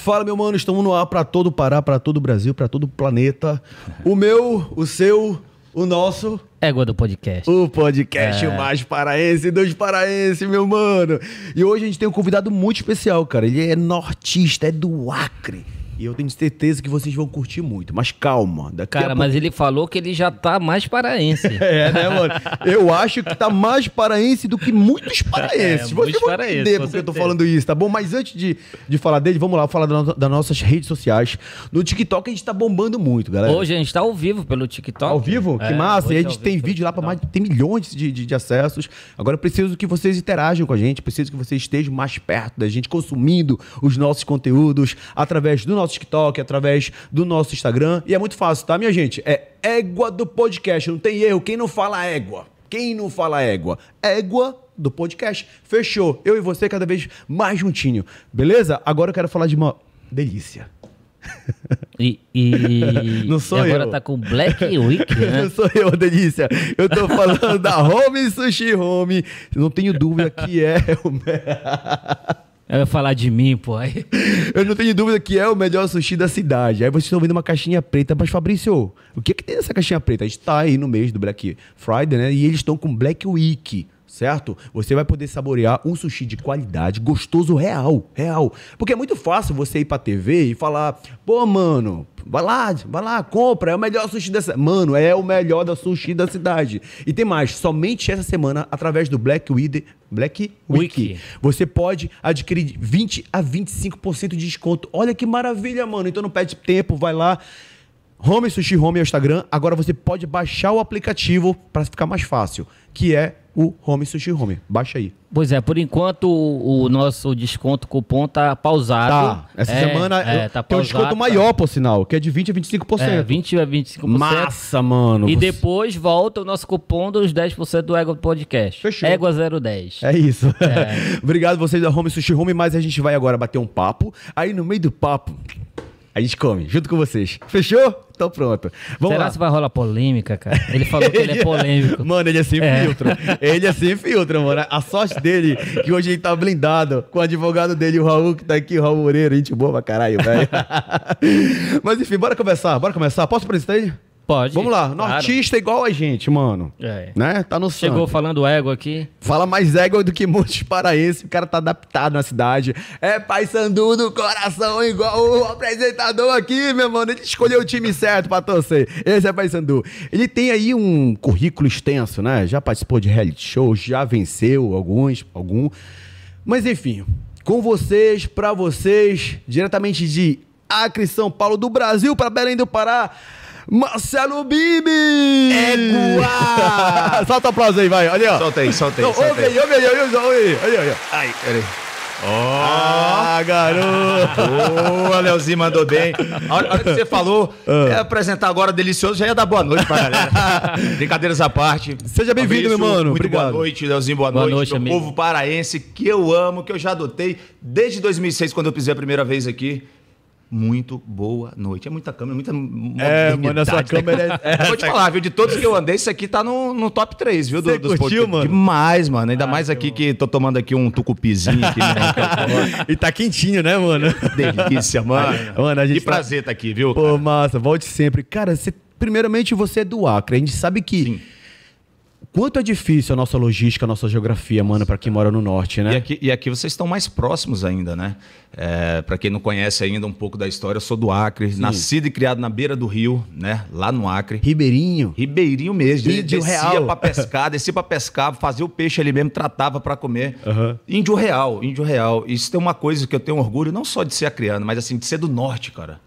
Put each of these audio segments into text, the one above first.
Fala, meu mano, estamos no ar para todo o Pará, para todo o Brasil, para todo o planeta. O meu, o seu, o nosso. Égua do podcast. O podcast é. mais paraense dos paraenses, meu mano. E hoje a gente tem um convidado muito especial, cara. Ele é nortista, é do Acre. E eu tenho certeza que vocês vão curtir muito. Mas calma. Daqui Cara, mas ele falou que ele já tá mais paraense. é, né, mano? Eu acho que tá mais paraense do que muitos paraenses. É, Você vai paraense, entender porque eu tô falando isso, tá bom? Mas antes de, de falar dele, vamos lá falar das, das nossas redes sociais. No TikTok a gente tá bombando muito, galera. Hoje a gente tá ao vivo pelo TikTok. Ao vivo? É, que massa. E a gente tem vídeo lá para mais. Tem milhões de, de, de acessos. Agora eu preciso que vocês interajam com a gente. Preciso que vocês estejam mais perto da gente, consumindo os nossos conteúdos através do nosso nosso TikTok, através do nosso Instagram. E é muito fácil, tá, minha gente? É égua do podcast, não tem erro. Quem não fala égua? Quem não fala égua? Égua do podcast. Fechou. Eu e você cada vez mais juntinho. Beleza? Agora eu quero falar de uma delícia. E, e, não sou e agora eu. tá com Black Week, né? não sou eu, delícia. Eu tô falando da Home Sushi Home. Não tenho dúvida que é o eu ia falar de mim, pô. Eu não tenho dúvida que é o melhor sushi da cidade. Aí vocês estão vendo uma caixinha preta. Mas, Fabrício, o que, é que tem nessa caixinha preta? A gente tá aí no mês do Black Friday, né? E eles estão com Black Week certo? Você vai poder saborear um sushi de qualidade, gostoso, real, real. Porque é muito fácil você ir pra TV e falar, pô, mano, vai lá, vai lá, compra, é o melhor sushi dessa... Mano, é o melhor da sushi da cidade. E tem mais, somente essa semana, através do Black Week, Black Week, Wiki. você pode adquirir 20 a 25% de desconto. Olha que maravilha, mano. Então não perde tempo, vai lá. Home Sushi Home é o Instagram. Agora você pode baixar o aplicativo para ficar mais fácil, que é o Home Sushi Home. Baixa aí. Pois é, por enquanto o, o nosso desconto cupom tá pausado. Tá. Essa é, semana é, tá tem um desconto maior, tá. por sinal, que é de 20 a 25%. É, 20 a 25%. Massa, mano. E depois volta o nosso cupom dos 10% do Égua Podcast. Fechou. Égua 010. É isso. É. Obrigado vocês da Home Sushi Home, mas a gente vai agora bater um papo. Aí no meio do papo, a gente come, junto com vocês. Fechou? Então pronto. Vamos Será lá. que vai rolar polêmica, cara? Ele falou que ele é polêmico. Mano, ele é sem é. filtro. Ele é sem filtro, mano. A sorte dele que hoje ele tá blindado com o advogado dele, o Raul, que tá aqui, o Raul Moreira. Gente boa pra caralho, velho. Mas enfim, bora começar, bora começar. Posso apresentar ele? Pode. Vamos lá. Nortista claro. igual a gente, mano. É. Né? Tá no Chegou sangue. falando égua aqui. Fala mais égua do que muitos paraenses. O cara tá adaptado na cidade. É pai sandu do coração, igual o apresentador aqui, meu mano. Ele escolheu o time certo pra torcer. Esse é pai sandu. Ele tem aí um currículo extenso, né? Já participou de reality show, já venceu alguns, algum. Mas enfim, com vocês, pra vocês, diretamente de Acre, São Paulo, do Brasil para Belém do Pará. Marcelo Bibi! Égua! solta o aplauso aí, vai. Olha aí, ó. Solta aí, solta aí. Não, solta ouve aí, ouve aí, ouve aí, ouve aí. Aí, aí, Ai, peraí. Oh. Ah, garoto! Boa, Leozinho mandou bem. A hora, a hora que você falou, é apresentar agora delicioso, já ia dar boa noite pra galera. Brincadeiras à parte. Seja bem-vindo, meu mano. Muito Obrigado. boa noite, Leozinho, boa, boa noite. noite meu povo paraense que eu amo, que eu já adotei desde 2006, quando eu pisei a primeira vez aqui muito boa noite. É muita câmera, muita É, mano, essa câmera é... Vou te falar, viu? De todos que eu andei, isso aqui tá no, no top 3, viu? Do, Você dos curtiu, mano? Demais, mano. Ainda ah, mais aqui que tô tomando aqui um tucupizinho aqui. Né? e tá quentinho, né, mano? Delícia, mano. mano a gente que tá... prazer tá aqui, viu? Pô, cara? massa. Volte sempre. Cara, você... primeiramente você é do Acre. A gente sabe que... Sim quanto é difícil a nossa logística, a nossa geografia, mano, para quem mora no norte, né? E aqui, e aqui vocês estão mais próximos ainda, né? É, para quem não conhece ainda um pouco da história, eu sou do Acre, Sim. nascido e criado na beira do rio, né? Lá no Acre. Ribeirinho. Ribeirinho mesmo. Índio descia real. para pescar, descia para pescar, fazia o peixe ali mesmo, tratava para comer. Uhum. Índio real, índio real. Isso tem uma coisa que eu tenho orgulho, não só de ser acriano, mas assim, de ser do norte, cara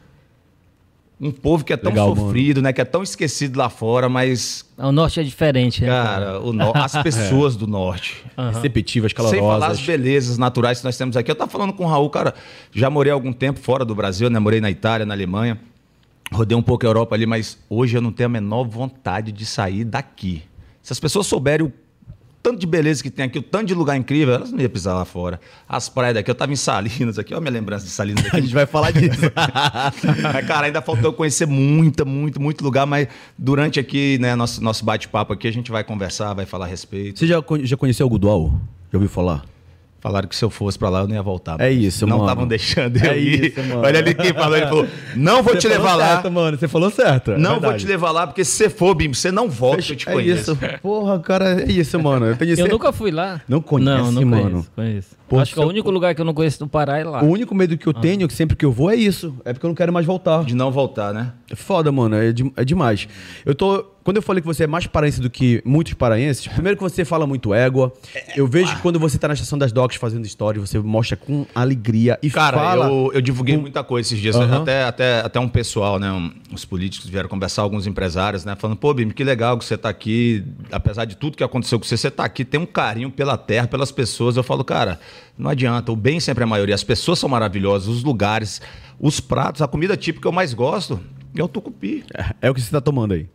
um povo que é tão Legal, sofrido, mano. né? Que é tão esquecido lá fora, mas. O norte é diferente, né? Cara, o no... as pessoas é. do norte. Uhum. Receptivas, calorosas. Sem falar as belezas naturais que nós temos aqui. Eu tava falando com o Raul, cara, já morei algum tempo fora do Brasil, né? Morei na Itália, na Alemanha. Rodei um pouco a Europa ali, mas hoje eu não tenho a menor vontade de sair daqui. Se as pessoas souberem o tanto de beleza que tem aqui, o tanto de lugar incrível, elas não iam pisar lá fora. As praias daqui, eu tava em Salinas aqui, olha a minha lembrança de Salinas aqui. a gente vai falar disso. mas, cara, ainda faltou conhecer muita, muito, muito lugar, mas durante aqui, né, nosso, nosso bate-papo aqui, a gente vai conversar, vai falar a respeito. Você já, já conheceu o Gudual? Já ouviu falar? Falaram que se eu fosse pra lá eu não ia voltar. É isso, não mano. estavam deixando eu É ir. isso, mano. Olha ali quem falou, ele falou: "Não vou Você te levar lá. certo, mano. Você falou certo. é não vou te levar lá porque se você for, Bim, você não volta, eu te É conheço." isso. Porra, cara, é isso, mano. Eu, tenho Eu nunca fui lá. Não conhece, não, não mano? Conheço, conheço. Pô, Acho que é o único lugar que eu não conheço do Pará é lá. O único medo que eu tenho, que sempre que eu vou, é isso. É porque eu não quero mais voltar. De não voltar, né? É foda, mano. É, de- é demais. Eu tô. Quando eu falei que você é mais paraense do que muitos paraenses, primeiro que você fala muito égua. Eu vejo que quando você tá na estação das docks fazendo história, você mostra com alegria e Cara, fala. eu, eu divulguei muita coisa esses dias. Aham. Até, até, até um pessoal, né? um- os políticos vieram conversar, alguns empresários, né? Falando, pô, Bim, que legal que você tá aqui. Apesar de tudo que aconteceu com você, você tá aqui, tem um carinho pela terra, pelas pessoas. Eu falo, cara, não adianta. O bem sempre é a maioria. As pessoas são maravilhosas, os lugares, os pratos, a comida típica que eu mais gosto é o tucupi. É o que você tá tomando aí.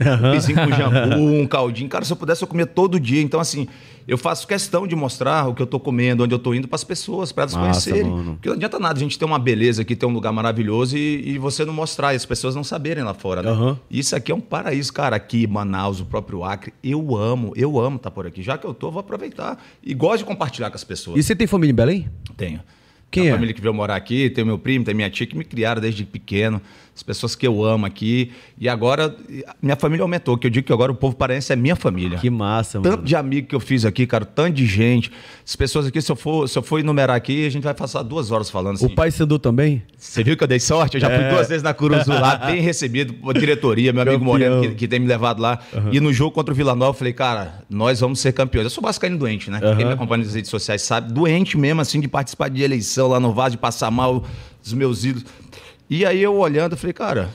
Um pizinho com jambu, um caldinho. Cara, se eu pudesse, eu comia todo dia. Então, assim, eu faço questão de mostrar o que eu tô comendo, onde eu tô indo para as pessoas, para elas Massa, conhecerem. mano. Porque não adianta nada a gente ter uma beleza aqui, ter um lugar maravilhoso e, e você não mostrar, e as pessoas não saberem lá fora, né? Aham. Isso aqui é um paraíso, cara. Aqui, Manaus, o próprio Acre. Eu amo, eu amo estar por aqui. Já que eu tô, eu vou aproveitar. E gosto de compartilhar com as pessoas. E você tem família em Belém? Tenho. Quem a é? família que veio morar aqui, tem o meu primo, tem minha tia que me criaram desde pequeno, as pessoas que eu amo aqui. E agora, minha família aumentou, que eu digo que agora o povo paraense é minha família. Que massa, mano. Tanto de amigo que eu fiz aqui, cara, tanto de gente. As pessoas aqui, se eu for, se eu for enumerar aqui, a gente vai passar duas horas falando assim. O pai Sandu também? Você viu que eu dei sorte? Eu já fui É. duas vezes na Curuzu lá, bem recebido por diretoria, meu amigo Campeão. Moreno que, que tem me levado lá. E no jogo contra o Vila Nova, eu falei, cara, nós vamos ser campeões. Eu sou vascaíno doente, né? Aham. Quem me acompanha nas redes sociais sabe, doente mesmo, assim, de participar de eleição lá no Vaz, de passar mal dos meus ídolos. E aí eu olhando, falei, cara,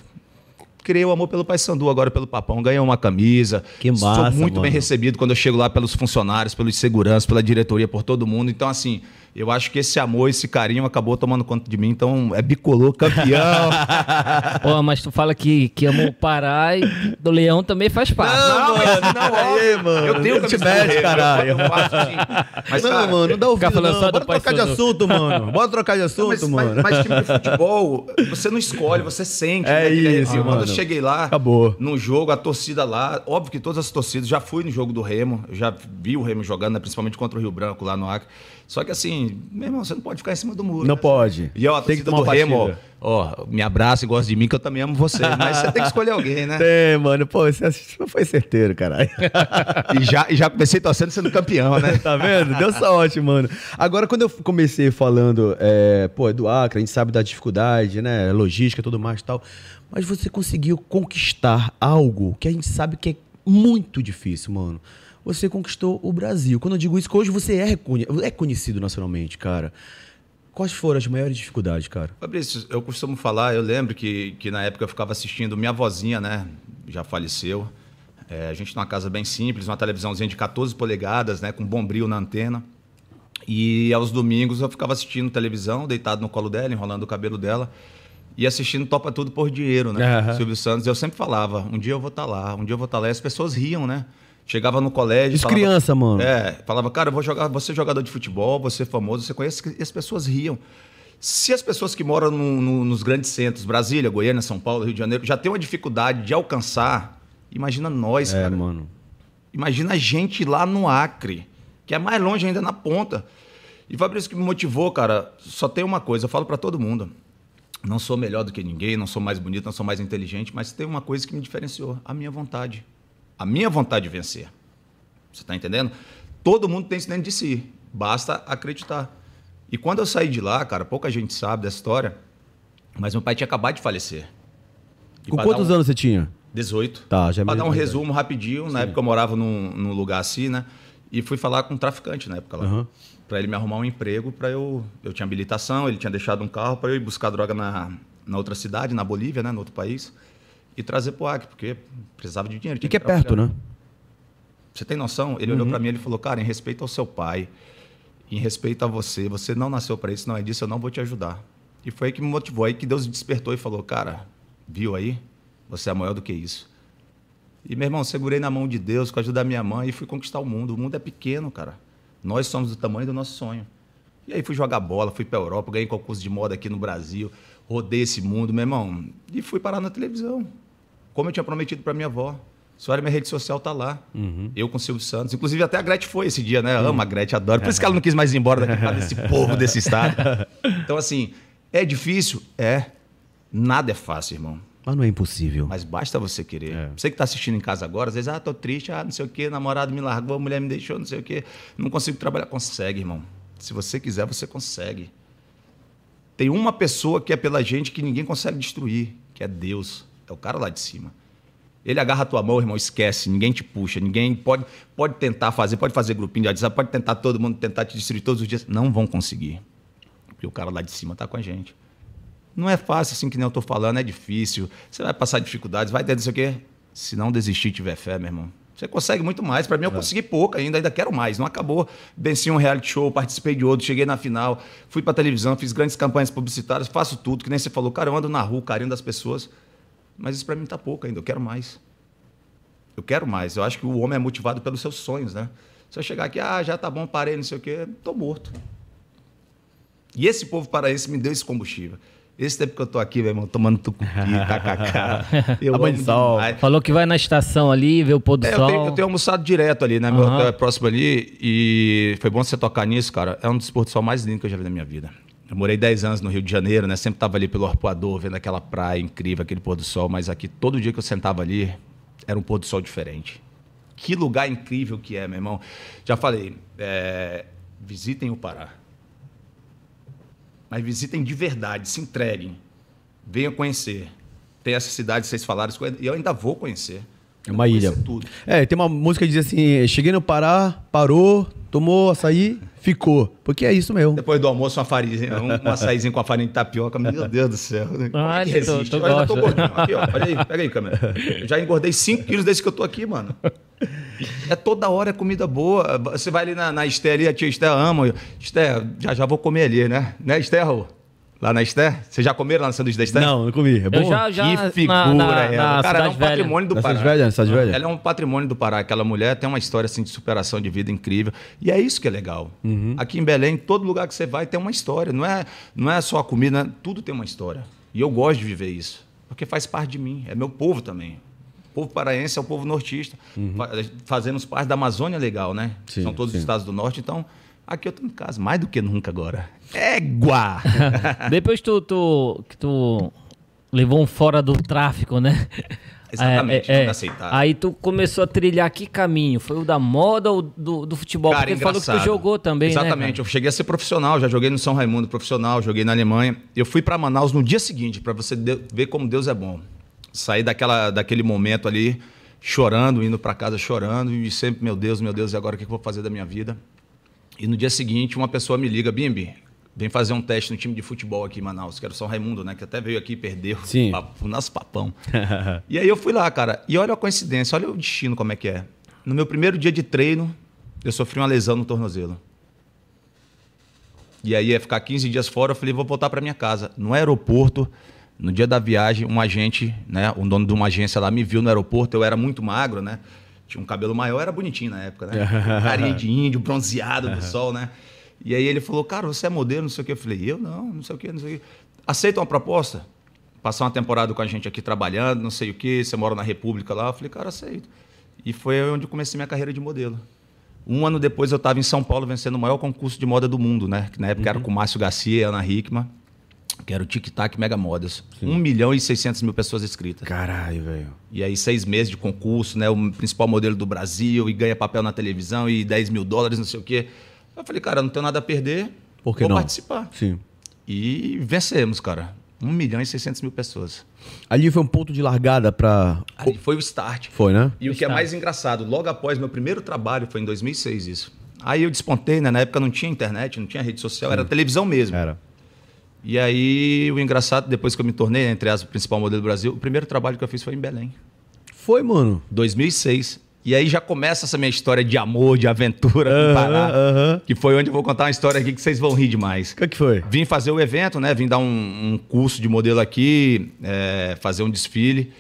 criei o amor pelo Paysandu, agora pelo Papão, ganhei uma camisa. Que Sou massa, muito bem mano. recebido quando eu chego lá pelos funcionários, pelos seguranças, pela diretoria, por todo mundo. Então, assim, eu acho que esse amor, esse carinho acabou tomando conta de mim. Então, é bicolor, campeão. Pô, mas tu fala que, que ama o Pará e do Leão também faz parte. Não, mas não, Aí, mano, Eu tenho não te mete, caralho. eu- eu. Mas, não, cara, mano, não dá ouvido, Ficar falando não. só Bora trocar de assunto, mano. Bora trocar de Não, assunto, mas, mano. mas, mas time de futebol, você não escolhe, você sente. É né, isso, arrepio. Quando eu mano. cheguei lá, Acabou. num jogo, a torcida lá, óbvio que todas as torcidas, já fui no jogo do Remo, eu já vi o Remo jogando, né, principalmente contra o Rio Branco lá no Acre. Só que assim, meu irmão, você não pode ficar em cima do muro. Não né? pode. E ó, Tem que tomar do Remo, ó, me abraça e gosta de mim, que eu também amo você. Mas você tem que escolher alguém, né? Tem, mano. Pô, você não foi certeiro, caralho. E já, e já comecei torcendo sendo campeão, né? tá vendo? Deu sorte, mano. Agora, quando eu comecei falando, é, pô, é do Acre, a gente sabe da dificuldade, né? Logística e tudo mais e tal. Mas você conseguiu conquistar algo que a gente sabe que é muito difícil, mano. Você conquistou o Brasil. Quando eu digo isso, que hoje você é, é conhecido nacionalmente, cara. Quais foram as maiores dificuldades, cara? Fabrício, eu costumo falar, eu lembro que, que na época eu ficava assistindo, minha vozinha, né, já faleceu. É, a gente numa casa bem simples, uma televisãozinha de 14 polegadas, né, com bombril na antena. E aos domingos eu ficava assistindo televisão, deitado no colo dela, enrolando o cabelo dela. E assistindo Topa Tudo por Dinheiro, né? Aham. Silvio Santos. Eu sempre falava, um dia eu vou estar lá, um dia eu vou estar lá. E as pessoas riam, né? Chegava no colégio. Isso falava- criança, mano. É, falava, cara, eu vou jogar, você é jogador de futebol, você é famoso, você conhece, e as pessoas riam. Se as pessoas que moram no- no- nos grandes centros, Brasília, Goiânia, São Paulo, Rio de Janeiro, já tem uma dificuldade de alcançar, imagina nós, É, cara. mano. Imagina a gente lá no Acre, que é mais longe ainda na ponta. E Fabrício, que me motivou, cara, só tem uma coisa, eu falo pra todo mundo. Não sou melhor do que ninguém, não sou mais bonito, não sou mais inteligente, mas tem uma coisa que me diferenciou, a minha vontade. A minha vontade de vencer. Você tá entendendo? Todo mundo tem isso dentro de si, basta acreditar. E quando eu saí de lá, cara, pouca gente sabe dessa história, mas meu pai tinha acabado de falecer. E Com quantos um- anos você tinha? 18. Tá, já é mais dar um resumo rapidinho, na época eu morava num, num lugar assim, né? E fui falar com um traficante na época lá. Pra ele me arrumar um emprego, pra eu. Eu tinha habilitação, ele tinha deixado um carro pra eu ir buscar droga na, na outra cidade, na Bolívia, né? No outro país. E trazer pro Acre, porque precisava de dinheiro. E que é perto, né? Você tem noção? Ele Uhum. olhou pra mim e falou: Cara, em respeito ao seu pai, em respeito a você, você não nasceu pra isso, não é disso, eu não vou te ajudar. E foi aí que me motivou, aí que Deus despertou e falou: Cara, viu aí? Você é maior do que isso. E, meu irmão, segurei na mão de Deus com a ajuda da minha mãe e fui conquistar o mundo. O mundo é pequeno, cara. Nós somos do tamanho do nosso sonho. E aí fui jogar bola, fui pra Europa, ganhei concurso de moda aqui no Brasil, rodei esse mundo, meu irmão, e fui parar na televisão. Como eu tinha prometido pra minha avó. Se olha, minha rede social tá lá. Eu com o Silvio Santos. Inclusive, até a Gretchen foi esse dia, né? Ama a Gretchen, adoro. Por isso que ela não quis mais ir embora daqui, causa desse povo desse estado. Então, assim, é difícil? É. Nada é fácil, irmão. Mas não é impossível. Mas basta você querer. É. Você que tá assistindo em casa agora, às vezes, ah, tô triste, ah, não sei o quê, namorado me largou, a mulher me deixou, não sei o quê. Não consigo trabalhar. Consegue, irmão. Se você quiser, você consegue. Tem uma pessoa que é pela gente que ninguém consegue destruir, que é Deus. É o cara lá de cima. Ele agarra a tua mão, irmão, esquece, ninguém te puxa, ninguém pode, pode tentar fazer, pode fazer grupinho de WhatsApp, pode tentar todo mundo tentar te destruir todos os dias. Não vão conseguir. Porque o cara lá de cima tá com a gente. Não é fácil assim que nem eu tô falando, é difícil. Você vai passar dificuldades, vai ter não sei o quê. Se não desistir tiver fé, meu irmão. Você consegue muito mais. Para mim, eu consegui pouco ainda, ainda quero mais. Não acabou. Venci um reality show, participei de outro, cheguei na final, fui para televisão, fiz grandes campanhas publicitárias, faço tudo, que nem você falou. Cara, eu ando na rua, carinho das pessoas. Mas isso para mim tá pouco ainda, eu quero mais. Eu quero mais. Eu acho que o homem é motivado pelos seus sonhos, né? Se eu chegar aqui, ah, já tá bom, parei, não sei o quê, tô morto. E esse povo paraense me deu esse combustível. Esse tempo que eu tô aqui, meu irmão, tomando tucupi, tacacá. Eu amo sol. demais. Falou que vai na estação ali, ver o pôr do É, eu, sol. tenho, eu tenho almoçado direto ali, né? Meu Aham. hotel é próximo ali e foi bom você tocar nisso, cara. É um dos pôr do sol mais lindos que eu já vi na minha vida. Eu morei 10 anos no Rio de Janeiro, né? Sempre tava ali pelo Arpoador, vendo aquela praia incrível, aquele pôr do sol. Mas aqui, todo dia que eu sentava ali, era um pôr do sol diferente. Que lugar incrível que é, meu irmão. Já falei, é, visitem o Pará. Mas visitem de verdade, se entreguem. Venham conhecer. Tem essa cidade, vocês falaram, e eu ainda vou conhecer. É uma ilha. Tudo. É, tem uma música que diz assim: cheguei no Pará, parou, tomou açaí, ficou. Porque é isso mesmo. Depois do almoço, uma farinha, um, um açaizinho com a farinha de tapioca. Meu Deus do céu. Ah, é que tu- resiste? Eu ainda tô gordinho. Aqui, ó. Olha aí, pega aí, câmera. Eu já engordei 5 quilos desde que eu tô aqui, mano. É toda hora é comida boa. Você vai ali na, na Esté ali, a tia Esté ama. Esté, já já vou comer ali, né? Né, Esté, Raul? Lá na Esté? Vocês já comeram lá no sanduíche da Esté? Não, não comi. É bom? Eu já, já Que na- figura na, na, ela. Cara, ela é um Cidade Velha. patrimônio do Na Pará. Cidade Velha, na Cidade Velha? Ela é um patrimônio do Pará. Aquela mulher tem uma história assim, de superação de vida incrível. E é isso que é legal. Uhum. Aqui em Belém, todo lugar que você vai tem uma história. Não é, não é só a comida, né? tudo tem uma história. E eu gosto de viver isso. Porque faz parte de mim. É meu povo também. O povo paraense é o povo nortista. Fa- Fazemos parte da Amazônia legal, né? Uhum. Sim, São todos sim. os estados do norte. Então, aqui eu tô em casa, mais do que nunca agora. Égua! Depois tu, tu, que tu levou um fora do tráfico, né? Exatamente, É, é, é. aceitável. Aí tu começou a trilhar que caminho? Foi o da moda ou do, do futebol? Cara, Porque tu falou que tu engraçado. jogou também, Exatamente. né? eu cheguei a ser profissional, já joguei no São Raimundo profissional, joguei na Alemanha. Eu fui para Manaus no dia seguinte, para você ver como Deus é bom. Saí daquela, daquele momento ali, chorando, indo para casa chorando, e sempre, meu Deus, meu Deus, e agora o que eu vou fazer da minha vida? E no dia seguinte, uma pessoa me liga, Bimbi, vem fazer um teste no time de futebol aqui em Manaus, que era o São Raimundo, né? Que até veio aqui e perdeu. Sim. Papo- nosso papão. E aí eu fui lá, cara. E olha a coincidência, olha o destino como é que é. No meu primeiro dia de treino, eu sofri uma lesão no tornozelo. E aí ia ficar 15 dias fora, eu falei, vou voltar para minha casa. No aeroporto, no dia da viagem, um agente, né, um dono de uma agência lá me viu no aeroporto, eu era muito magro, né? Tinha um cabelo maior, era bonitinho na época, né? Carinha de índio, bronzeado do sol, né? E aí ele falou, cara, você é modelo, não sei o quê. Eu falei, eu não, não sei o quê, não sei o quê. Aceita uma proposta? Passar uma temporada com a gente aqui trabalhando, não sei o quê, você mora na República lá. Eu falei, cara, aceito. E foi onde eu comecei minha carreira de modelo. Um ano depois eu estava em São Paulo vencendo o maior concurso de moda do mundo, né? Que na época era com Márcio Garcia e Ana Hickman, que era o Tic Tac Mega Modas. 1 milhão e 600 mil pessoas inscritas. Caralho, velho. E aí, seis meses de concurso, né? O principal modelo do Brasil, e ganha papel na televisão, e 10 mil dólares, não sei o quê. Eu falei, cara, não tenho nada a perder. Por que vou não? participar. Sim. E vencemos, cara. 1 milhão e 600 mil pessoas. Ali foi um ponto de largada. Ali foi o start. Foi, né? E o que é mais engraçado, logo após meu primeiro trabalho, foi em 2006 isso. Aí eu despontei, né? Na época não tinha internet, não tinha rede social, era televisão mesmo. Era. E aí o engraçado, depois que eu me tornei, entre as o principal modelo do Brasil, o primeiro trabalho que eu fiz foi em Belém. Foi, mano. 2006. E aí já começa essa minha história de amor, de aventura com o Pará. Aham. Que foi onde eu vou contar uma história aqui que vocês vão rir demais. O que, que foi? Vim fazer o evento, né? Vim dar um, um curso de modelo aqui, é, fazer um desfile.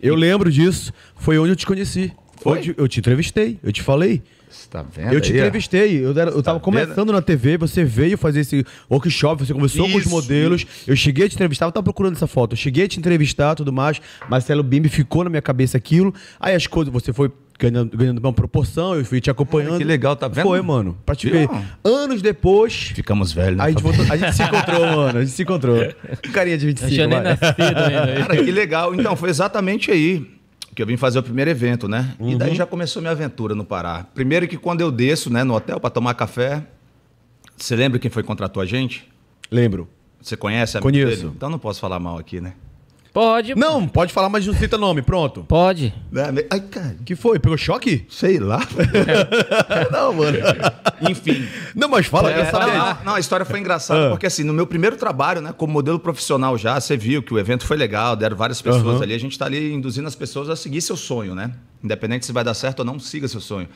Eu lembro disso. Foi onde eu te conheci. Foi? Onde eu te entrevistei. Eu te falei. Você tá vendo? Eu te aí, entrevistei, eu, era- eu tava Tá começando na TV, você veio fazer esse workshop, você conversou com os Isso, modelos, eu cheguei a te entrevistar, eu tava procurando essa foto, eu cheguei a te entrevistar tudo mais, Marcelo Bimbi ficou na minha cabeça aquilo, aí as coisas, você foi ganhando, ganhando uma proporção, eu fui te acompanhando. Cara, que legal, tá vendo? Foi, mano, pra te Viu? ver. Anos depois, Ficamos velhos, né? a gente, voltou- a gente se encontrou, mano, a gente se encontrou. Um carinha de Eu 25, tinha nem nascido ainda. Cara, que legal. Então, foi exatamente aí que eu vim fazer o primeiro evento, né? E Uhum. daí já começou minha aventura no Pará. Primeiro que quando eu desço, né, no hotel para tomar café, você lembra quem foi que contratou a gente? Lembro. Você conhece? amigo Conheço. dele? Então não posso falar mal aqui, né? Pode. Não, pode falar, mas não cita nome, pronto. Pode. Ai, cara, que foi? Pegou choque? sei lá. não, mano. Enfim. Não, mas fala, É, não, não, a história foi engraçada, Ah. porque assim, no meu primeiro trabalho, né, como modelo profissional já, você viu que o evento foi legal, deram várias pessoas Aham. ali, a gente tá ali induzindo as pessoas a seguir seu sonho, né? Independente se vai dar certo ou não, siga seu sonho.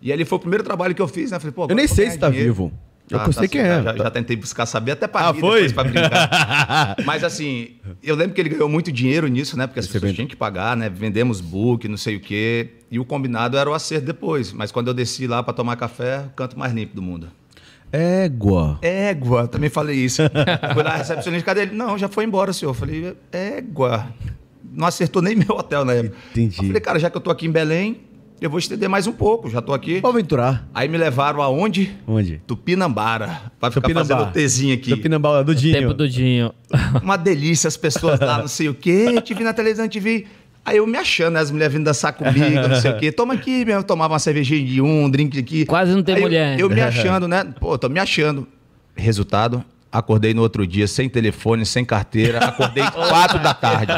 E ali foi o primeiro trabalho que eu fiz, né? Falei, pô, Eu nem sei se tá dinheiro. vivo. Eu Ah, sei tá quem é. Já, já tentei buscar saber até pra Ah, rir foi? depois pra brincar. Mas assim, eu lembro que ele ganhou muito dinheiro nisso, né? Porque as Esse pessoas evento. tinham que pagar, né? Vendemos book, não sei o quê. E o combinado era o acerto depois. Mas quando eu desci lá pra tomar café, o canto mais limpo do mundo. Égua. Égua, também falei isso. Fui lá, recepcionista, cadê ele? Não, já foi embora, senhor. Eu falei, égua. Não acertou nem meu hotel na época. Entendi. Eu falei, cara, já que eu tô aqui em Belém, eu vou estender mais um pouco, já tô aqui. Vou aventurar. Aí me levaram aonde? Onde? Tupinambara. Pra ficar Tupinambá. fazendo tezinho aqui. Tupinambá, do Dinho. Tempo do Dinho. Uma delícia, as pessoas lá, não sei o quê. Te vi na televisão, te vi. Aí eu me achando, né? As mulheres vindo dançar comigo, não sei o quê. Toma aqui, meu. Eu tomava uma cervejinha de um, um drink aqui. Quase não tem Aí eu- mulher. Eu, me achando, né? Pô, tô me achando. Resultado, acordei no outro dia sem telefone, sem carteira. Acordei quatro da tarde.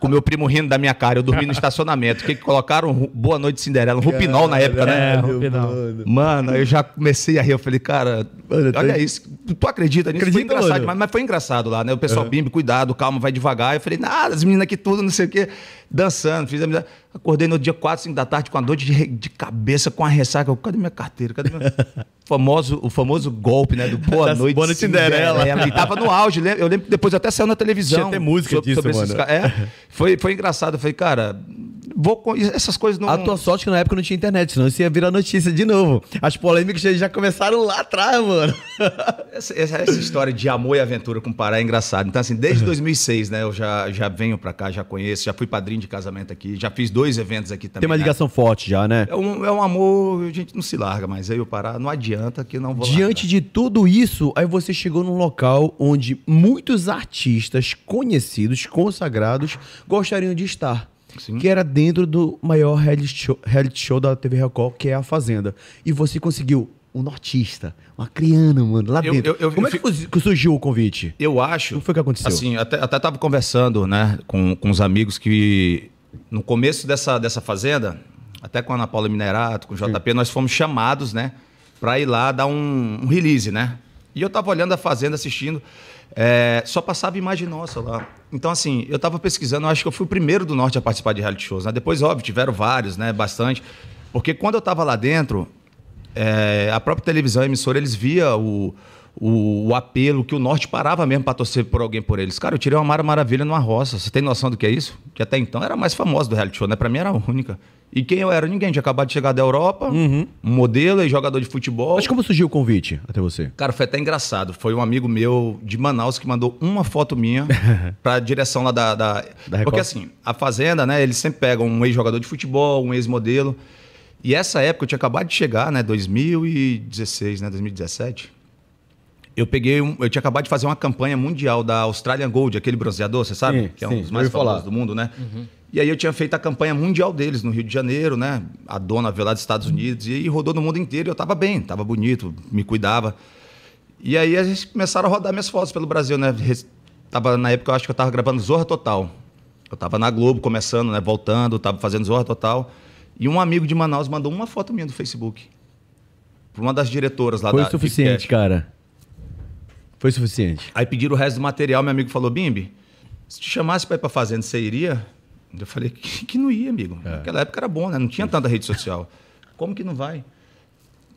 Com meu primo rindo da minha cara. Eu dormi no estacionamento. O que que colocaram? Boa Noite Cinderela. Um rupinol na época, né? É, Rupinol. mano. Mano, eu já comecei a rir. Eu falei, cara, Olha tem- isso. Tu, acredita nisso? Acredito, foi engraçado demais, mas foi engraçado lá, né? O pessoal, bimbi, cuidado, calma, vai devagar. Eu falei, nada, as meninas aqui tudo, não sei o quê, dançando, fiz amizade. Acordei no dia 4, 5 da tarde com a dor de, de cabeça, com a ressaca. Eu, Cadê minha carteira? Cadê meu... famoso, o famoso golpe, né? Do Boa Noite Boa Noite Cinderela. E tava no auge. Eu lembro que depois até saiu na televisão. Tinha até música disso, esses mano. ca- É, foi, foi engraçado. Eu falei, cara, vou... com- essas coisas não... A tua sorte é que na época não tinha internet, senão isso ia virar notícia de novo. As polêmicas já- já começaram lá atrás, mano. Essa, essa- essa história de amor e aventura com o Pará é engraçado. Então, assim, desde 2006, né, eu já, já venho pra cá, já conheço, já fui padrinho de casamento aqui, já fiz dois eventos aqui também. Tem uma né? ligação forte já, né? É um, é um amor, a gente não se larga, mas aí o Pará não adianta que não vou Diante de tudo isso, aí você chegou num local onde muitos artistas conhecidos, consagrados, gostariam de estar. Sim. Que era dentro do maior reality show, reality show da TV Record, que é A Fazenda. E você conseguiu um nortista, uma criana, mano, lá Eu- dentro. eu- eu- Como é que surgiu o convite? Eu acho. O que foi que aconteceu? Assim, até, até tava conversando, né, com, com os amigos que no começo dessa, dessa fazenda, até com a Ana Paula Minerato, com o JP, nós fomos chamados, né, para ir lá dar um, um release, né? E eu tava olhando a fazenda, assistindo, é, só passava imagem nossa lá. Então, assim, eu tava pesquisando, eu acho que eu fui o primeiro do Norte a participar de reality shows, né? Depois, óbvio, tiveram vários, né, bastante. Porque quando eu tava lá dentro, é, a própria televisão, a emissora, eles via o, o, o apelo que o Norte parava mesmo para torcer por alguém por eles. Cara, eu tirei uma Mara Maravilha numa roça. Você tem noção do que é isso? Que até então era a mais famosa do reality show, né? Pra mim era a única. E quem eu era? Ninguém. Tinha acabado de chegar da Europa, um modelo e jogador de futebol. Mas como surgiu o convite até você? Cara, foi até engraçado. Foi um amigo meu de Manaus que mandou uma foto minha pra direção lá da. da... Da. Porque assim, a Fazenda, né? Eles sempre pegam um ex-jogador de futebol, um ex-modelo. E essa época eu tinha acabado de chegar, né? 2016, né? 2017. Eu peguei um, eu tinha acabado de fazer uma campanha mundial da Australian Gold, aquele bronzeador, você sabe? Sim, que é sim, um dos mais ouvi falar. famosos do mundo, né? E aí eu tinha feito a campanha mundial deles no Rio de Janeiro, né? A dona veio lá dos Estados Unidos e rodou no mundo inteiro. E eu tava bem, tava bonito, me cuidava. E aí a gente começaram a rodar minhas fotos pelo Brasil, né? Tava, na época eu acho que eu tava gravando Zorra Total. Eu tava na Globo começando, né? Voltando, tava fazendo Zorra Total. E um amigo de Manaus mandou uma foto minha do Facebook. Pra uma das diretoras lá Foi da o suficiente, cara. Foi suficiente. Aí pediram o resto do material, meu amigo falou, Bimbi, se te chamasse pra ir pra fazenda, você iria? Eu falei, que, que não ia, amigo. É. Naquela época era bom, né? Não tinha tanta rede social. Como que não vai?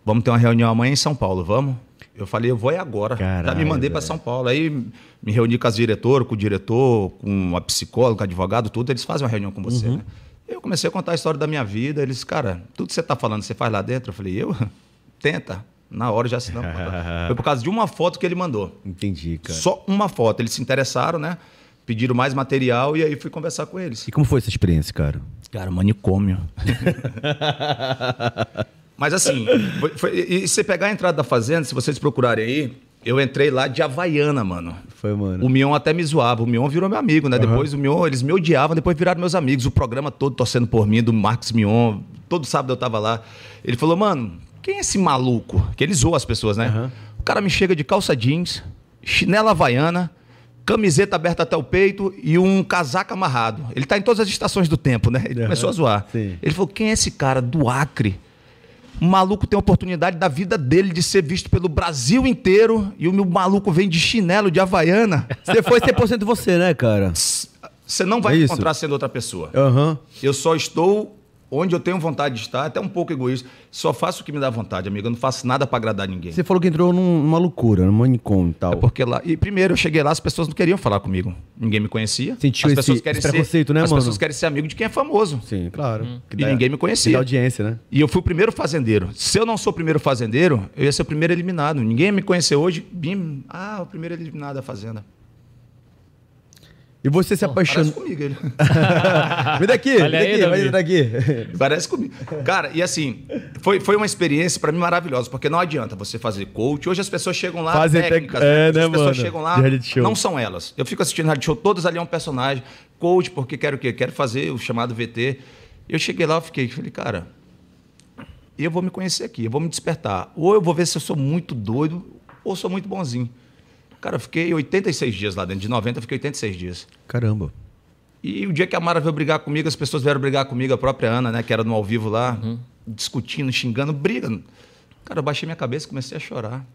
Vamos ter uma reunião amanhã em São Paulo, vamos? Eu falei, eu vou é agora. Já Caralho, me mandei velho. São Paulo. Aí me reuni com as diretoras, com o diretor, com a psicóloga, com o advogado, tudo. Eles fazem uma reunião com você, Uhum. né? Eu comecei a contar a história da minha vida. Eles, cara, tudo que você tá falando, você faz lá dentro? Eu falei, eu? Tenta. Na hora já assinamos. Foi por causa de uma foto que ele mandou. Entendi, cara. Só uma foto. Eles se interessaram, né? Pediram mais material e aí fui conversar com eles. E como foi essa experiência, cara? Cara, manicômio. Mas assim, foi- foi- e se você pegar a entrada da fazenda, se vocês procurarem aí, eu entrei lá de Havaiana, mano. Foi, mano. O Mion até me zoava. O Mion virou meu amigo, né? Depois o Mion, eles me odiavam, depois viraram meus amigos. O programa todo torcendo por mim, do Marcos Mion. Todo sábado eu tava lá. Ele falou, mano, quem é esse maluco? Que ele zoa as pessoas, né? O cara me chega de calça jeans, chinela havaiana, camiseta aberta até o peito e um casaco amarrado. Ele tá em todas as estações do tempo, né? Ele Aham, começou a zoar. sim. Ele falou, quem é esse cara do Acre? O maluco tem a oportunidade da vida dele de ser visto pelo Brasil inteiro e o meu maluco vem de chinelo, de havaiana. Você foi 100% você, né, cara? Você não vai É encontrar sendo outra pessoa. Aham. Eu só estou onde eu tenho vontade de estar, até um pouco egoísta. Só faço o que me dá vontade, amigo. Eu não faço nada para agradar ninguém. Você falou que entrou num- numa loucura, num manicômio e tal. É porque lá. E primeiro eu cheguei lá, as pessoas não queriam falar comigo. Ninguém me conhecia. Sentiu as esse- pessoas querem esse preconceito, ser, né, As mano? pessoas querem ser amigo de quem é famoso. Sim, claro. Que E ninguém me conhecia. dá audiência, né? E eu fui o primeiro fazendeiro. Se eu não sou o primeiro fazendeiro, eu ia ser o primeiro eliminado. Ninguém ia me conhecer hoje. Bim, ah, o primeiro eliminado da fazenda. E você se Parece apaixonou. comigo ele. Vem daqui, vem aí, daqui, vem daqui. Parece comigo. Cara, e assim, foi, foi uma experiência pra mim maravilhosa, porque não adianta você fazer coach. Hoje as pessoas chegam lá, Fazem técnicas, tec- é, né, as pessoas mano? chegam lá, não são elas. Eu fico assistindo reality show, todas ali é um personagem. Coach, porque quero o quê? Quero fazer o chamado VT. Eu cheguei lá, eu fiquei, falei, cara, eu vou me conhecer aqui, eu vou me despertar. Ou eu vou ver se eu sou muito doido ou sou muito bonzinho. Cara, eu fiquei 86 dias lá dentro. De 90 eu fiquei 86 dias. Caramba. E o dia que a Mara veio brigar comigo, as pessoas vieram brigar comigo, a própria Ana, né, que era no ao vivo lá, discutindo, xingando, briga. Cara, eu baixei minha cabeça e comecei a chorar.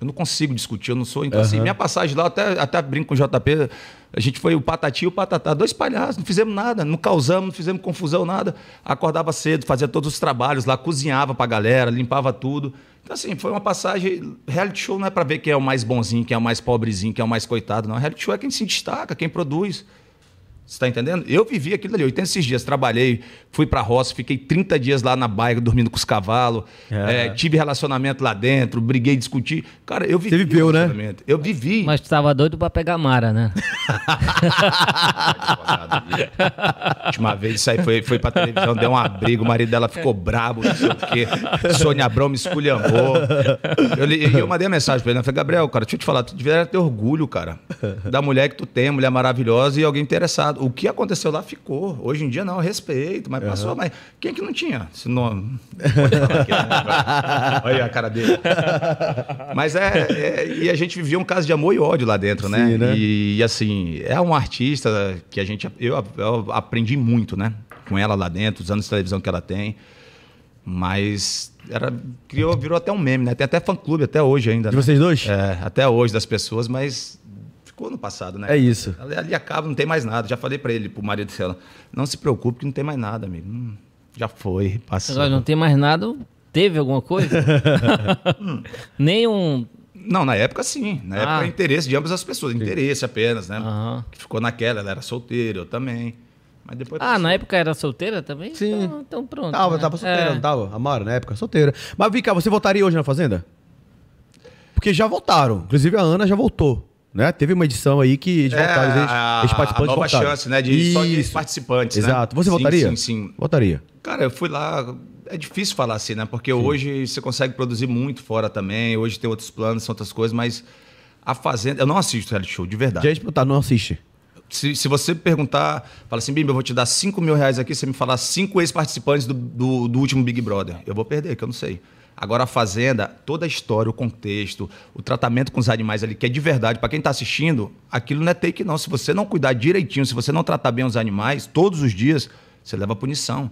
Eu não consigo discutir, eu não sou. Então, assim, minha passagem lá, até, até brinco com o JP, a gente foi o Patati e o Patatá, dois palhaços, não fizemos nada, não causamos, não fizemos confusão, nada. Acordava cedo, fazia todos os trabalhos lá, cozinhava pra galera, limpava tudo. Então, assim, foi uma passagem. Reality show não é pra ver quem é o mais bonzinho, quem é o mais pobrezinho, quem é o mais coitado, não. Reality show é quem se destaca, quem produz. Você está entendendo? Eu vivi aquilo ali, 86 dias, trabalhei, fui pra roça, fiquei 30 dias lá na baia dormindo com os cavalos, É. eh, tive relacionamento lá dentro, briguei, discuti. Cara, eu vivi. Você viveu, né? Eu vivi. Mas tu tava doido pra pegar Mara, né? Última vez isso aí foi, foi pra televisão, deu uma briga, o marido dela ficou brabo, não sei o quê. Sônia Abrão me esculhambou. Eu, li- e eu mandei a mensagem pra ele, eu falei, Gabriel, cara, deixa eu te falar, tu deveria ter orgulho, cara, da mulher que tu tem, mulher maravilhosa e alguém interessado. O que aconteceu lá ficou. Hoje em dia não, eu respeito, mas passou, mas quem que não tinha? Se não... Pode falar aqui, né? Olha a cara dele. Mas é, é- E a gente vivia um caso de amor e ódio lá dentro, né? Sim, né? E, e, assim, é uma artista que a gente. Eu, eu aprendi muito, né? Com ela lá dentro, os anos de televisão que ela tem. Mas era, criou, virou até um meme, né? Tem até fã-clube até hoje ainda. De né? vocês dois? É, até hoje das pessoas, mas ficou no passado, né? É isso. Ali, ali acaba, não tem mais nada. Já falei pra ele, pro marido dela, não se preocupe que não tem mais nada, amigo. Hum, já foi, passou. Agora não tem mais nada. Teve alguma coisa? Nem um. Não, na época sim. Na Ah. época era interesse de ambas as pessoas. Interesse apenas, né? Que ficou naquela, ela era solteira, eu também. Mas depois. Ah, passou. na época era solteira também? Sim. Então, então pronto. Tava, né? tava solteira, É. não tava? Amara, na época, solteira. Mas, cá, você voltaria hoje na Fazenda? Porque já voltaram. Inclusive, a Ana já voltou. Né? Teve uma edição aí que eles É, voltaram, eles, a, eles participantes a nova voltaram. chance, né? De, só de participantes, né? Exato. Você Sim, votaria? Sim, sim. Votaria. Cara, eu fui lá. É difícil falar assim, né? Porque hoje você consegue produzir muito fora também. Hoje tem outros planos, são outras coisas, mas a Fazenda. Eu não assisto reality show, de verdade. Já ia disputar, não assiste. Se, se você perguntar, fala assim, Bimba, eu vou te dar 5 mil reais aqui, você me falar cinco ex-participantes do, do, do último Big Brother. Eu vou perder, que eu não sei. Agora, a Fazenda, toda a história, o contexto, o tratamento com os animais ali, que é de verdade, para quem está assistindo, aquilo não é take, não. Se você não cuidar direitinho, se você não tratar bem os animais, todos os dias, você leva punição.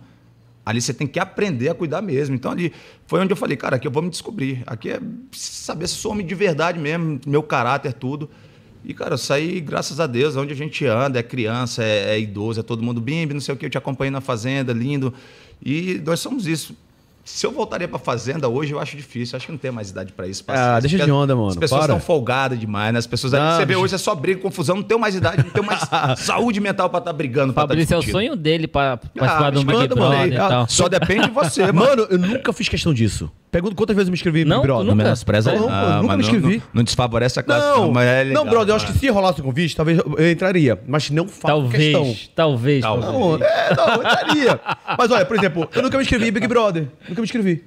Ali você tem que aprender a cuidar mesmo. Então, ali foi onde eu falei, cara, aqui eu vou me descobrir. Aqui é saber se sou homem de verdade mesmo, meu caráter, tudo. E, cara, eu saí, graças a Deus, onde a gente anda, é criança, é, é idoso, é todo mundo bimbi, não sei o que, eu te acompanhei na fazenda, lindo. E nós somos isso. Se eu voltaria pra fazenda hoje, eu acho difícil. Acho que não tem mais idade pra isso. Ah, deixa de onda, mano. As pessoas Para. estão folgadas demais, né? As pessoas. Não, você vê hoje é só briga, confusão. Não tem mais idade, não tem mais saúde mental pra estar brigando. pra tá Fabrício é o sonho dele pra participar Ah, do Big manda, mano, Brother e Ah, tal. Só depende de você, mano. Mano, eu nunca fiz questão disso. Pergunta quantas vezes eu me inscrevi Não, Big Brother. nunca? menospreza Não, Ah, eu nunca me inscrevi. Não, não desfavorece a classe, não. Não, mas é legal, não, brother, eu acho que se rolasse o convite, talvez eu entraria. Mas não faço Talvez, questão. talvez. Talvez. talvez. Não, é, não, eu entraria. Mas olha, por exemplo, eu nunca me inscrevi em Big Brother. Nunca me inscrevi.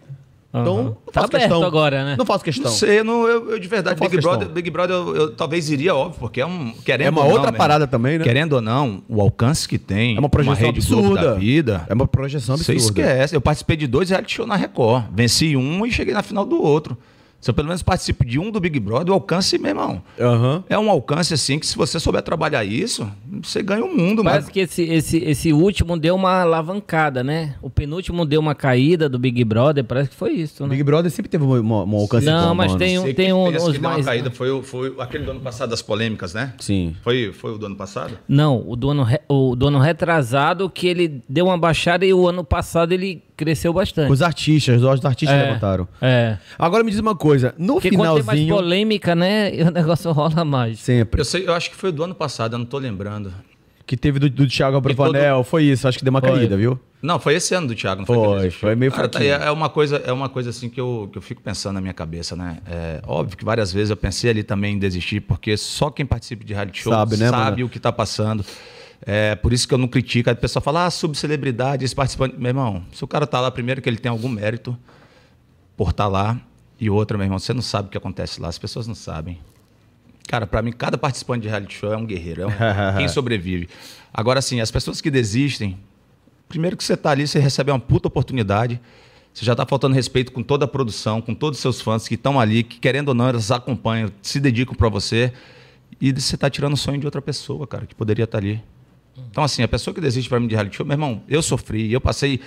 Então, Aham. não Tá faço questão. agora, né? Não faço questão. Não sei, eu, não, eu, eu de verdade, Big questão. Brother, Big Brother eu, eu talvez iria, óbvio, porque é um. Querendo É uma ou não, outra meu parada irmão, também, né? Querendo ou não, o alcance que tem. É uma projeção rede Globo absurda. Da vida. É uma projeção Você absurda. esquece. Eu participei de dois reality show na Record. Venci um e cheguei na final do outro. Se eu pelo menos participo de um do Big Brother, o alcance, meu irmão. Aham. É um alcance assim que se você souber trabalhar isso, você ganha o mundo, Parece mano. que esse, esse, esse último deu uma alavancada, né? O penúltimo deu uma caída do Big Brother, parece que foi isso, né? Big Brother sempre teve um, um- um alcance Não, bom, mas mano. tem um- Sei tem que um- uns que deu uma mais- caída foi, o- foi aquele do ano passado das polêmicas, né? Sim. Foi, foi o do ano passado? Não, o do, ano, re- o do ano retrasado que ele deu uma baixada e o ano passado ele cresceu bastante. Os artistas, os olhos dos artistas É, levantaram. É. Agora me diz uma coisa. No Porque quando tem mais finalzinho... polêmica, né, o negócio rola mais. Sempre. Eu sei, eu acho que foi o do ano passado, eu não tô lembrando. Que teve do, do Thiago Abravanel, foi isso. Acho que deu uma Foi. caída, viu? Não, foi esse ano do Thiago, não foi? Foi, foi meio tá fraquinho. é uma coisa, é uma coisa assim que eu, que eu fico pensando na minha cabeça, né? É óbvio que várias vezes eu pensei ali também em desistir, porque só quem participa de reality show Sabe, sabe, né, mano? o que tá passando. É, por isso que eu não critico. Aí a pessoa fala, ah, subcelebridade, esse participante. Meu irmão, se o cara tá lá, primeiro que ele tem algum mérito por estar lá, e outra, meu irmão, você não sabe o que acontece lá, as pessoas não sabem. Cara, pra mim, cada participante de reality show é um guerreiro, é um, quem sobrevive. Agora, assim, as pessoas que desistem, primeiro que você tá ali, você recebe uma puta oportunidade. Você já tá faltando respeito com toda a produção, com todos os seus fãs que estão ali, que querendo ou não, eles acompanham, se dedicam pra você. E você tá tirando o sonho de outra pessoa, cara, que poderia estar ali. Então, assim, a pessoa que desiste pra mim de reality show, meu irmão, eu sofri, eu passei.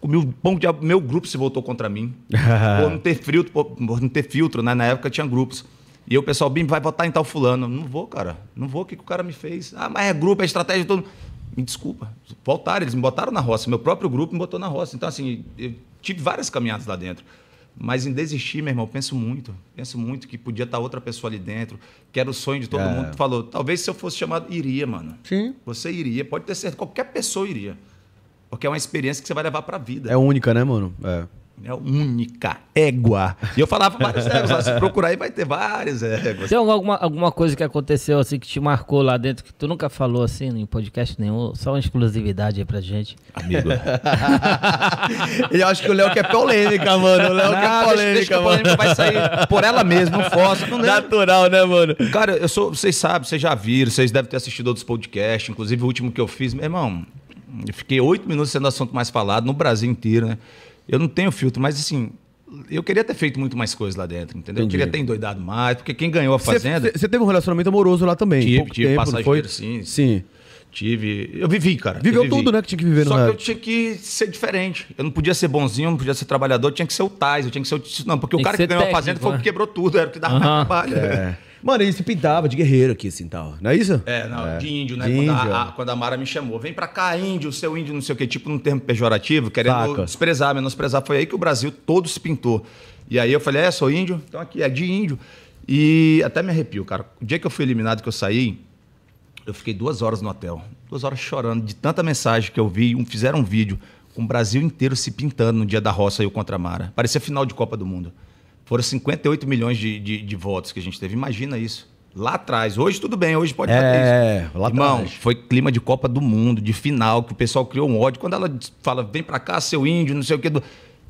O meu, bom diabo, meu grupo se voltou contra mim. por não ter filtro, por não ter filtro, né? Na época tinha grupos. E o pessoal, Bim, vai votar em tal fulano. Não vou, cara. Não vou, o que, que o cara me fez? Ah, mas é grupo, é estratégia, todo. Me desculpa. Voltaram, eles me botaram na roça. Meu próprio grupo me botou na roça. Então, assim, eu tive várias caminhadas lá dentro. Mas em desistir, meu irmão, eu penso muito. Penso muito que podia estar outra pessoa ali dentro, que era o sonho de todo É. mundo. Falou, talvez se eu fosse chamado, iria, mano. Sim. Você iria, pode ter certeza, qualquer pessoa iria. Porque é uma experiência que você vai levar pra vida. É única, né, mano? É. É única égua. E eu falava vários éguas lá. Se procurar aí, vai ter várias éguas. Tem alguma, alguma coisa que aconteceu assim que te marcou lá dentro que tu nunca falou assim em podcast nenhum? Só uma exclusividade aí pra gente. Amigo. Eu acho que o Léo quer polêmica, mano. O Léo quer Ah, deixa, deixa que polêmica, a mano. polêmica vai sair por ela mesma, não força. Não. Natural, né, mano? Cara, eu sou, vocês sabem, vocês já viram, vocês devem ter assistido outros podcasts, inclusive o último que eu fiz. Meu irmão, eu fiquei oito minutos sendo o assunto mais falado no Brasil inteiro, né? Eu não tenho filtro, mas assim, eu queria ter feito muito mais coisas lá dentro, entendeu? Entendi. Eu queria ter endoidado mais, porque quem ganhou a Fazenda. Você teve um relacionamento amoroso lá também. Tive, tive, tempo, passagem foi? sim. Sim. Tive. Eu vivi, cara. Viveu eu vivi. tudo, né, que tinha que viver Só que eu tinha que ser diferente. Eu não podia ser bonzinho, não podia ser trabalhador, tinha que ser o Tais, eu tinha que ser o. Não, porque Tem o cara que que, ganhou a técnico, fazenda foi o né? que quebrou tudo, era o que dava mais Aham. trabalho. É. Mano, ele se pintava de guerreiro aqui, assim, tal. Não é isso? É, não, de índio, né? De quando, índio, a, a- é. quando a Mara me chamou, vem pra cá, índio, seu índio, não sei o quê, tipo num termo pejorativo, querendo Saca. desprezar, menosprezar. Foi aí que o Brasil todo se pintou. E aí eu falei, é, sou índio, então aqui é de índio. E até me arrepio, cara. O dia que eu fui eliminado, que eu saí, eu fiquei duas horas no hotel. Duas horas chorando de tanta mensagem que eu vi. Um, fizeram um vídeo com o Brasil inteiro se pintando no dia da roça e o contra a Mara. Parecia final de Copa do Mundo. Foram 58 milhões de, de, de votos que a gente teve. Imagina isso. Lá atrás. Hoje tudo bem, hoje pode bater É, isso. lá Irmão, atrás. foi clima de Copa do Mundo, de final, que o pessoal criou um ódio. Quando ela fala, vem pra cá, seu índio, não sei o quê. Do...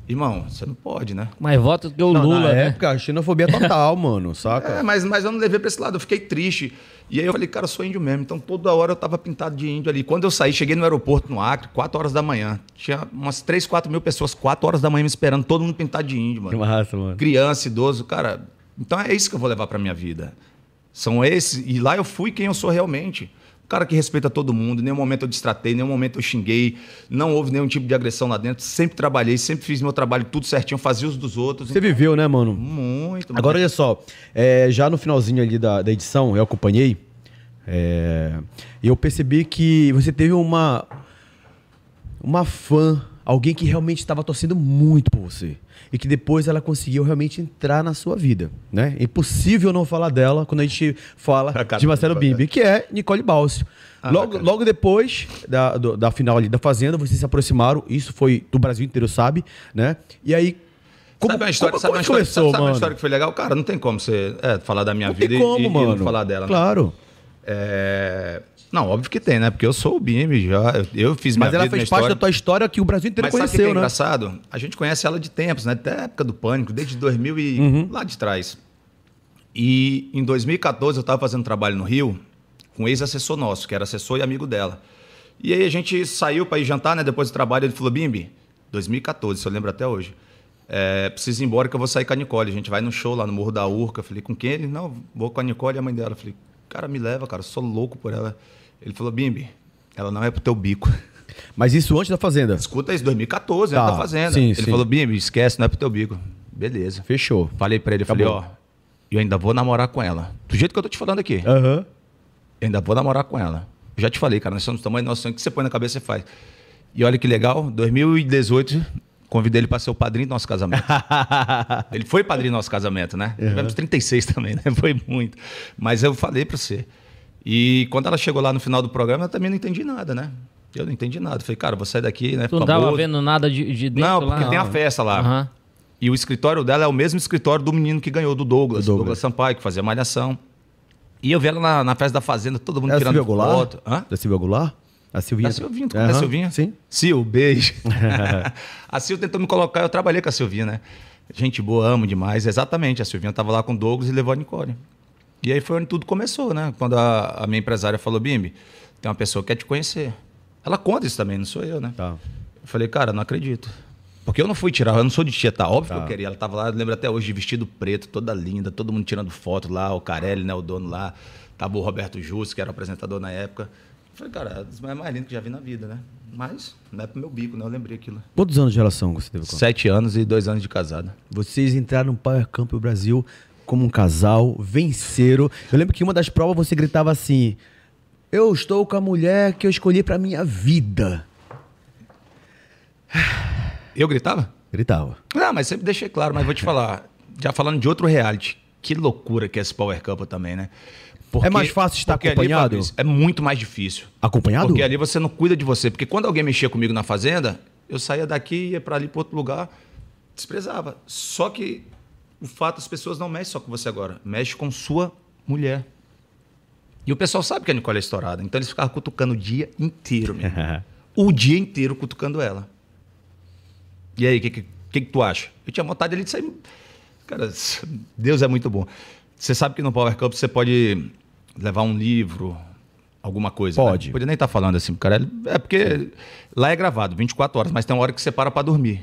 Irmão, você não pode, né? Mais votos que o Não, Lula, na né? época, xenofobia total, mano, saca? É, mas, mas eu não levei pra esse lado, eu fiquei triste. E aí eu falei, cara, eu sou índio mesmo. Então toda hora eu tava pintado de índio ali. Quando eu saí, cheguei no aeroporto, no Acre, 4 horas da manhã. Tinha umas 3, 4 mil pessoas, 4 horas da manhã me esperando, todo mundo pintado de índio, Que mano. massa, mano. Criança, idoso, cara. Então é isso que eu vou levar pra minha vida. São esses. E lá eu fui quem eu sou realmente. Cara que respeita todo mundo. Em nenhum momento eu distratei, em nenhum momento eu xinguei. Não houve nenhum tipo de agressão lá dentro. Sempre trabalhei, sempre fiz meu trabalho tudo certinho, fazia os dos outros. Você viveu, né, mano? Muito. Agora, olha só, é, já no finalzinho ali da, da edição, eu acompanhei, é, e eu percebi que você teve uma, uma fã Alguém que realmente estava torcendo muito por você. E que depois ela conseguiu realmente entrar na sua vida, né? É impossível não falar dela quando a gente fala Acabou de Marcelo. Bimbi, que é Nicole Balcio. Ah, logo, logo depois da, do- da final ali da Fazenda, vocês se aproximaram. Isso foi do Brasil inteiro, sabe? Né? E aí. sabe uma história, como- sabe como uma história, começou, sabe, sabe uma história que foi legal? Cara, não tem como você é, falar da minha Não vida e- como, e, e não falar dela. né? Claro. É, Não, óbvio que tem, né? Porque eu sou o Bimbi já. Eu, fiz minha Mas ela vida, fez minha parte história. da tua história que o Brasil inteiro Mas sabe o que conheceu, é né? engraçado? A gente conhece ela de tempos, né? Até a época do Pânico, desde 2000 e Uhum. lá de trás. E em 2014 eu estava fazendo trabalho no Rio com um ex-assessor nosso, que era assessor e amigo dela. E aí a gente saiu para ir jantar, né? Depois do trabalho, ele falou, Bimbi, 2014, se eu lembro até hoje. É, preciso ir embora que eu vou sair com a Nicole. A gente vai no show lá no Morro da Urca. Eu falei, com quem? Ele, não, vou com a Nicole e a mãe dela. Eu falei, cara, me leva, cara, eu sou louco por ela. Ele falou, Bimbi, ela não é pro teu bico. Mas isso antes da Fazenda. Escuta isso, 2014, Tá, ela tá fazendo. sim, ele sim. falou, Bimbi, esquece, não é pro teu bico. Beleza. Fechou. Falei pra ele, eu falei, ó, Acabou. eu ainda vou namorar com ela. Do jeito que eu tô te falando aqui. Aham. Eu ainda vou namorar com ela. Eu já te falei, cara, nós somos do tamanho do nosso sonho. O que você põe na cabeça, você faz. E olha que legal, 2018, convidei ele para ser o padrinho do nosso casamento. ele foi padrinho do nosso casamento, né? Tivemos 36 também, né? Foi muito. Mas eu falei para você. E quando ela chegou lá no final do programa, eu também não entendi nada, né? Eu não entendi nada. Falei, cara, vou sair daqui, né? Tu não tava vendo nada de, de dentro Não, lá? porque tem a festa lá. Aham. E o escritório dela é o mesmo escritório do menino que ganhou, do Douglas, Do Douglas. Douglas, Sampaio, que fazia malhação. E eu vi ela na, na festa da fazenda, todo mundo É a tirando Silvia Goulart? foto. Hã? Da Silvia Goulart? A Silvinha. Da Silvinha, tu Aham, conhece a Silvinha? Sim. Sil, beijo. a Sil tentou me colocar, eu trabalhei com a Silvinha, né? Gente boa, amo demais. Exatamente, a Silvinha tava lá com o Douglas e levou a Nicole. E aí foi onde tudo começou, né? Quando a, a minha empresária falou, Bimbi, tem uma pessoa que quer te conhecer. Ela conta isso também, não sou eu, né? Tá. Eu falei, cara, não acredito. Porque eu não fui tirar, eu não sou de tietar. Óbvio Tá. que eu queria. Ela tava lá, eu lembro até hoje, de vestido preto, toda linda, todo mundo tirando foto lá, o Carelli, né, o dono lá. Tava o Roberto Justo, que era o apresentador na época. Eu falei, cara, é mulheres mais lindas que já vi na vida, né? Mas não é pro meu bico, né? Eu lembrei aquilo. Quantos anos de relação você teve com ela? Sete anos e dois anos de casada. Vocês entraram no Power Camp Brasil como um casal, venceram. Eu lembro que uma das provas você gritava assim: Eu estou com a mulher que eu escolhi pra minha vida. Eu gritava? Gritava. Não, mas sempre deixei claro, mas vou te falar. Já falando de outro reality, que loucura que é esse Power Couple também, né? É mais fácil estar porque ali, acompanhado? Fabrício, é muito mais difícil. Acompanhado? Porque ali você não cuida de você. Porque quando alguém mexia comigo na fazenda, eu saía daqui, ia pra ali para outro lugar, desprezava. Só que o fato, as pessoas não mexem só com você agora, mexe com sua mulher. E o pessoal sabe que a Nicole é estourada, então eles ficavam cutucando o dia inteiro, o dia inteiro cutucando ela. E aí, o que, que, que, que tu acha? Eu tinha vontade ali de sair. Cara, Deus é muito bom. Você sabe que no Power Cup você pode levar um livro, alguma coisa. Pode. Né? Podia nem estar falando assim, cara. É porque lá é gravado 24 horas, mas tem uma hora que você para pra dormir.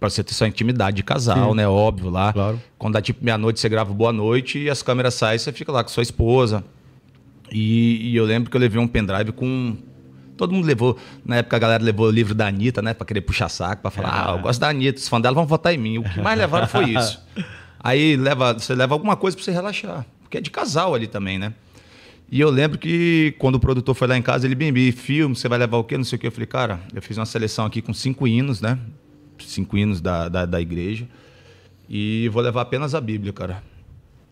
Pra você ter sua intimidade de casal, Sim. né? Óbvio lá. Claro. Quando dá tipo meia-noite, você grava boa noite e as câmeras saem, você fica lá com sua esposa. E, e eu lembro que eu levei um pendrive com. Todo mundo levou. Na época a galera levou o livro da Anitta, né? Pra querer puxar saco, pra falar, ah, eu gosto da Anitta, os fãs dela vão votar em mim. O que mais levaram foi isso. Aí leva, você leva alguma coisa pra você relaxar. Porque é de casal ali também, né? E eu lembro que quando o produtor foi lá em casa, ele, Bimbi, filme, você vai levar o quê? Não sei o quê. Eu falei, cara, eu fiz uma seleção aqui com cinco hinos, né? Cinco hinos da, da, da igreja. E vou levar apenas a Bíblia, cara.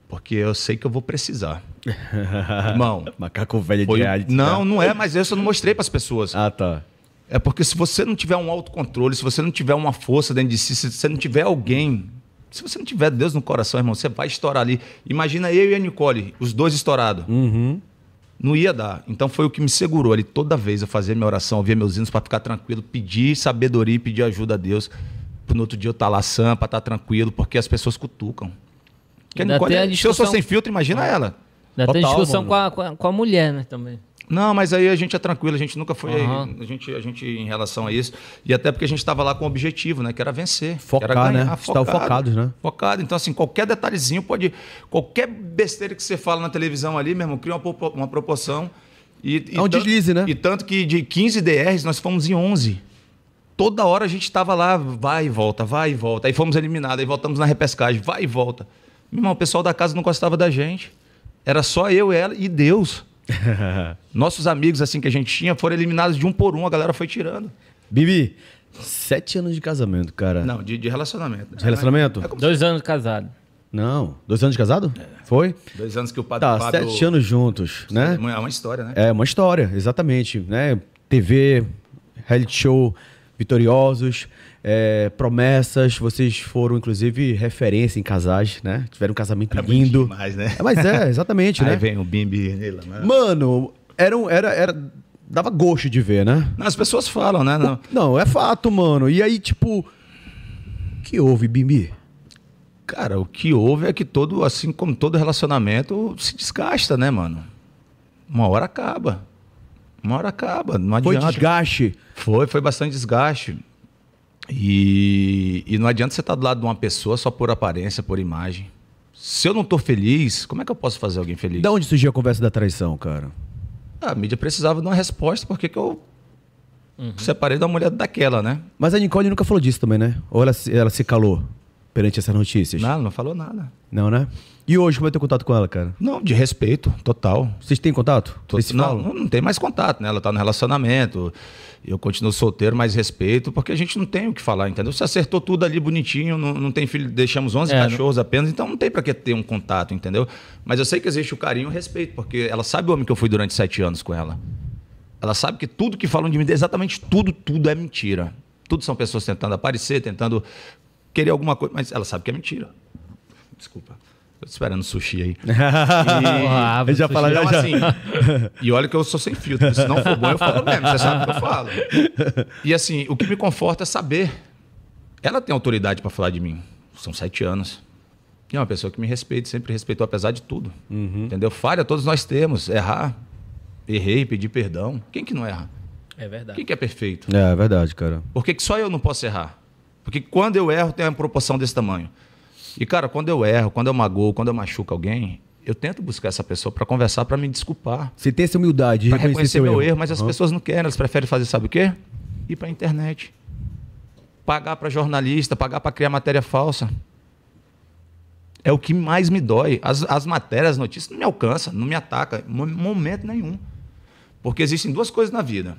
Porque eu sei que eu vou precisar. Irmão, Macaco velho de foi- reality. não, tá? não é, mas isso eu não mostrei para as pessoas. Ah, tá. É porque se você não tiver um autocontrole, se você não tiver uma força dentro de si, se você não tiver alguém, se você não tiver Deus no coração, irmão, você vai estourar ali. Imagina eu e a Nicole, os dois estourados. Uhum. Não ia dar. Então foi o que me segurou ali toda vez eu fazer minha oração, ouvir meus hinos para ficar tranquilo, pedir sabedoria e pedir ajuda a Deus. Pro no outro dia eu estar lá sã, para estar tranquilo, porque as pessoas cutucam. Tem a é- se eu sou discussão- sem filtro, imagina ela. Ainda tem Total, discussão com, a, com a mulher, né, também. Não, mas aí a gente é tranquilo, a gente nunca foi Aham. a, gente, a gente em relação a isso. E até porque a gente estava lá com o objetivo, né? Que era vencer. Focar, que era né? Estavam focados, né? Focado. Então, assim, qualquer detalhezinho pode. Qualquer besteira que você fala na televisão ali, meu irmão, cria uma, uma proporção. E, e É um tanto- deslize, né? E tanto que de 15 DRs nós fomos em 11. Toda hora a gente estava lá, vai e volta, vai e volta. Aí fomos eliminados, aí voltamos na repescagem, vai e volta. Meu irmão, o pessoal da casa não gostava da gente. Era só eu, ela e Deus. Nossos amigos, assim, que a gente tinha, foram eliminados de um por um, a galera foi tirando. Bibi, Sete anos de casamento, cara. Não, de, de relacionamento. De relacionamento? Dois anos casado. Não. Dois anos de casado? Foi? Dois anos que o padre Tá, Fábio- sete anos juntos, né? É uma, é uma história, né? É uma história, exatamente. Né? TV, reality show, vitoriosos, é, promessas. Vocês foram, inclusive, referência em casais, né? Tiveram um casamento Era lindo. bonitinho demais, né? É, mas é, exatamente, Aí né? vem o Bimbi nele. Né? Mano, era, um- era, era. Dava gosto de ver, né? Não, as pessoas falam, né? Não, Não, é fato, mano. E aí, tipo. O que houve, Bimbi? Cara, o que houve é que todo, assim como todo relacionamento, se desgasta, né, mano? Uma hora acaba. Uma hora acaba. Não Foi adianta. desgaste. Foi, foi bastante desgaste. E, e não adianta você estar do lado de uma pessoa só por aparência, por imagem. Se eu não tô feliz, como é que eu posso fazer alguém feliz? Da onde surgiu a conversa da traição, cara? A mídia precisava de uma resposta, porque que eu separei da mulher daquela, né? Mas a Nicole nunca falou disso também, né? Ou ela, se- ela se calou perante essas notícias? Não, ela não falou nada. Não, né? E hoje, como é teu contato com ela, cara? Não, de respeito, total. Vocês têm contato? Tô- Vocês se não, falam? não, não tem mais contato, né? Ela tá no relacionamento. Eu continuo solteiro, mais respeito, porque a gente não tem o que falar, entendeu? Você acertou tudo ali bonitinho, não, não tem filho, deixamos 11 É, cachorros apenas, então não tem pra que ter um contato, entendeu? Mas eu sei que existe o carinho e o respeito, porque ela sabe o homem que eu fui durante sete anos com ela. Ela sabe que tudo que falam de mim, exatamente tudo, tudo é mentira. Tudo são pessoas tentando aparecer, tentando querer alguma coisa, mas ela sabe que é mentira. Desculpa. Tô esperando sushi aí. Porra, Ele já fala, já, Então, já. assim, e olha que eu sou sem filtro. Se não for bom, eu falo mesmo. Você sabe o que eu falo. E assim, o que me conforta é saber. Ela tem autoridade para falar de mim. São sete anos. E é uma pessoa que me respeita, sempre respeitou, apesar de tudo. Entendeu? Falha todos nós temos. Errar. Errei, pedir perdão. Quem que não erra? É verdade. Quem que é perfeito? É, é verdade, cara. Por que, que só eu não posso errar? Porque quando eu erro, tem uma proporção desse tamanho. E, cara, quando eu erro, quando eu magoo, quando eu machuco alguém, eu tento buscar essa pessoa para conversar, para me desculpar. Você tem essa humildade de reconhecer reconhecer meu erro. erro, mas as Aham. pessoas não querem, elas preferem fazer, sabe o quê? Ir para a internet. Pagar para jornalista, pagar para criar matéria falsa. É o que mais me dói. As, as matérias, as notícias não me alcançam, não me atacam, em mo- momento nenhum. Porque existem duas coisas na vida.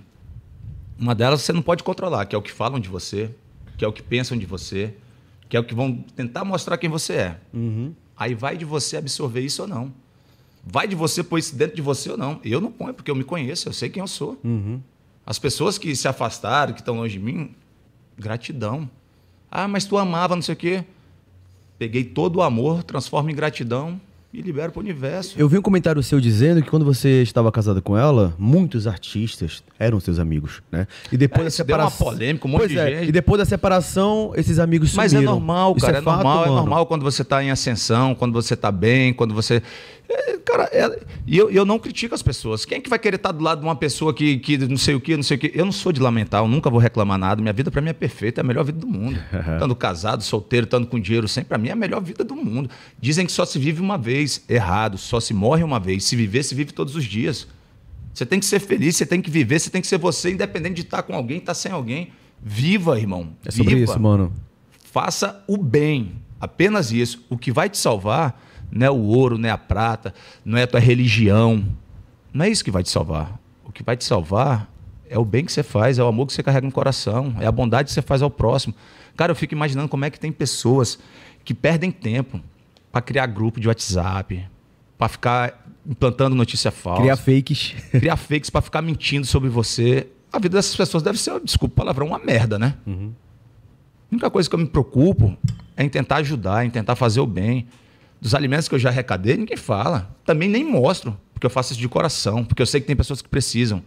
Uma delas você não pode controlar, que é o que falam de você, que é o que pensam de você, que é o que vão tentar mostrar quem você é. Aí vai de você absorver isso ou não. Vai de você pôr isso dentro de você ou não. Eu não ponho, porque eu me conheço, eu sei quem eu sou. As pessoas que se afastaram, que estão longe de mim, gratidão. Ah, mas tu amava, não sei o quê. Peguei todo o amor, transformo em gratidão e libero para o universo. Eu vi um comentário seu dizendo que quando você estava casado com ela, muitos artistas eram seus amigos, né? E depois É, da isso deu separação. uma polêmica, um monte Pois de é, gente. E depois da separação, esses amigos Mas é sumiram. normal, Isso cara. É, fato, normal, é normal quando você está em ascensão, quando você está bem, quando você. É, cara, é- e eu, eu não critico as pessoas. Quem é que vai querer estar do lado de uma pessoa que, que não sei o que, não sei o que? Eu não sou de lamentar, eu nunca vou reclamar nada. Minha vida, para mim, é perfeita, é a melhor vida do mundo. Estando casado, solteiro, estando com dinheiro, sempre, para mim, é a melhor vida do mundo. Dizem que só se vive uma vez. Errado, só se morre uma vez. Se viver, se vive todos os dias. Você tem que ser feliz, você tem que viver, você tem que ser você, independente de estar com alguém, estar sem alguém. Viva, irmão. É sobre Viva isso, mano. faça o bem. Apenas isso. O que vai te salvar não é o ouro, não é a prata, não é a tua religião. Não é isso que vai te salvar. O que vai te salvar é o bem que você faz, é o amor que você carrega no coração, é a bondade que você faz ao próximo. Cara, eu fico imaginando como é que tem pessoas que perdem tempo para criar grupo de WhatsApp, para ficar implantando notícia falsa Criar fakes. criar fakes para ficar mentindo sobre você. A vida dessas pessoas deve ser, desculpa o palavrão, uma merda, né? A única coisa que eu me preocupo é em tentar ajudar, em tentar fazer o bem. Dos alimentos que eu já arrecadei, ninguém fala. Também nem mostro, porque eu faço isso de coração, porque eu sei que tem pessoas que precisam.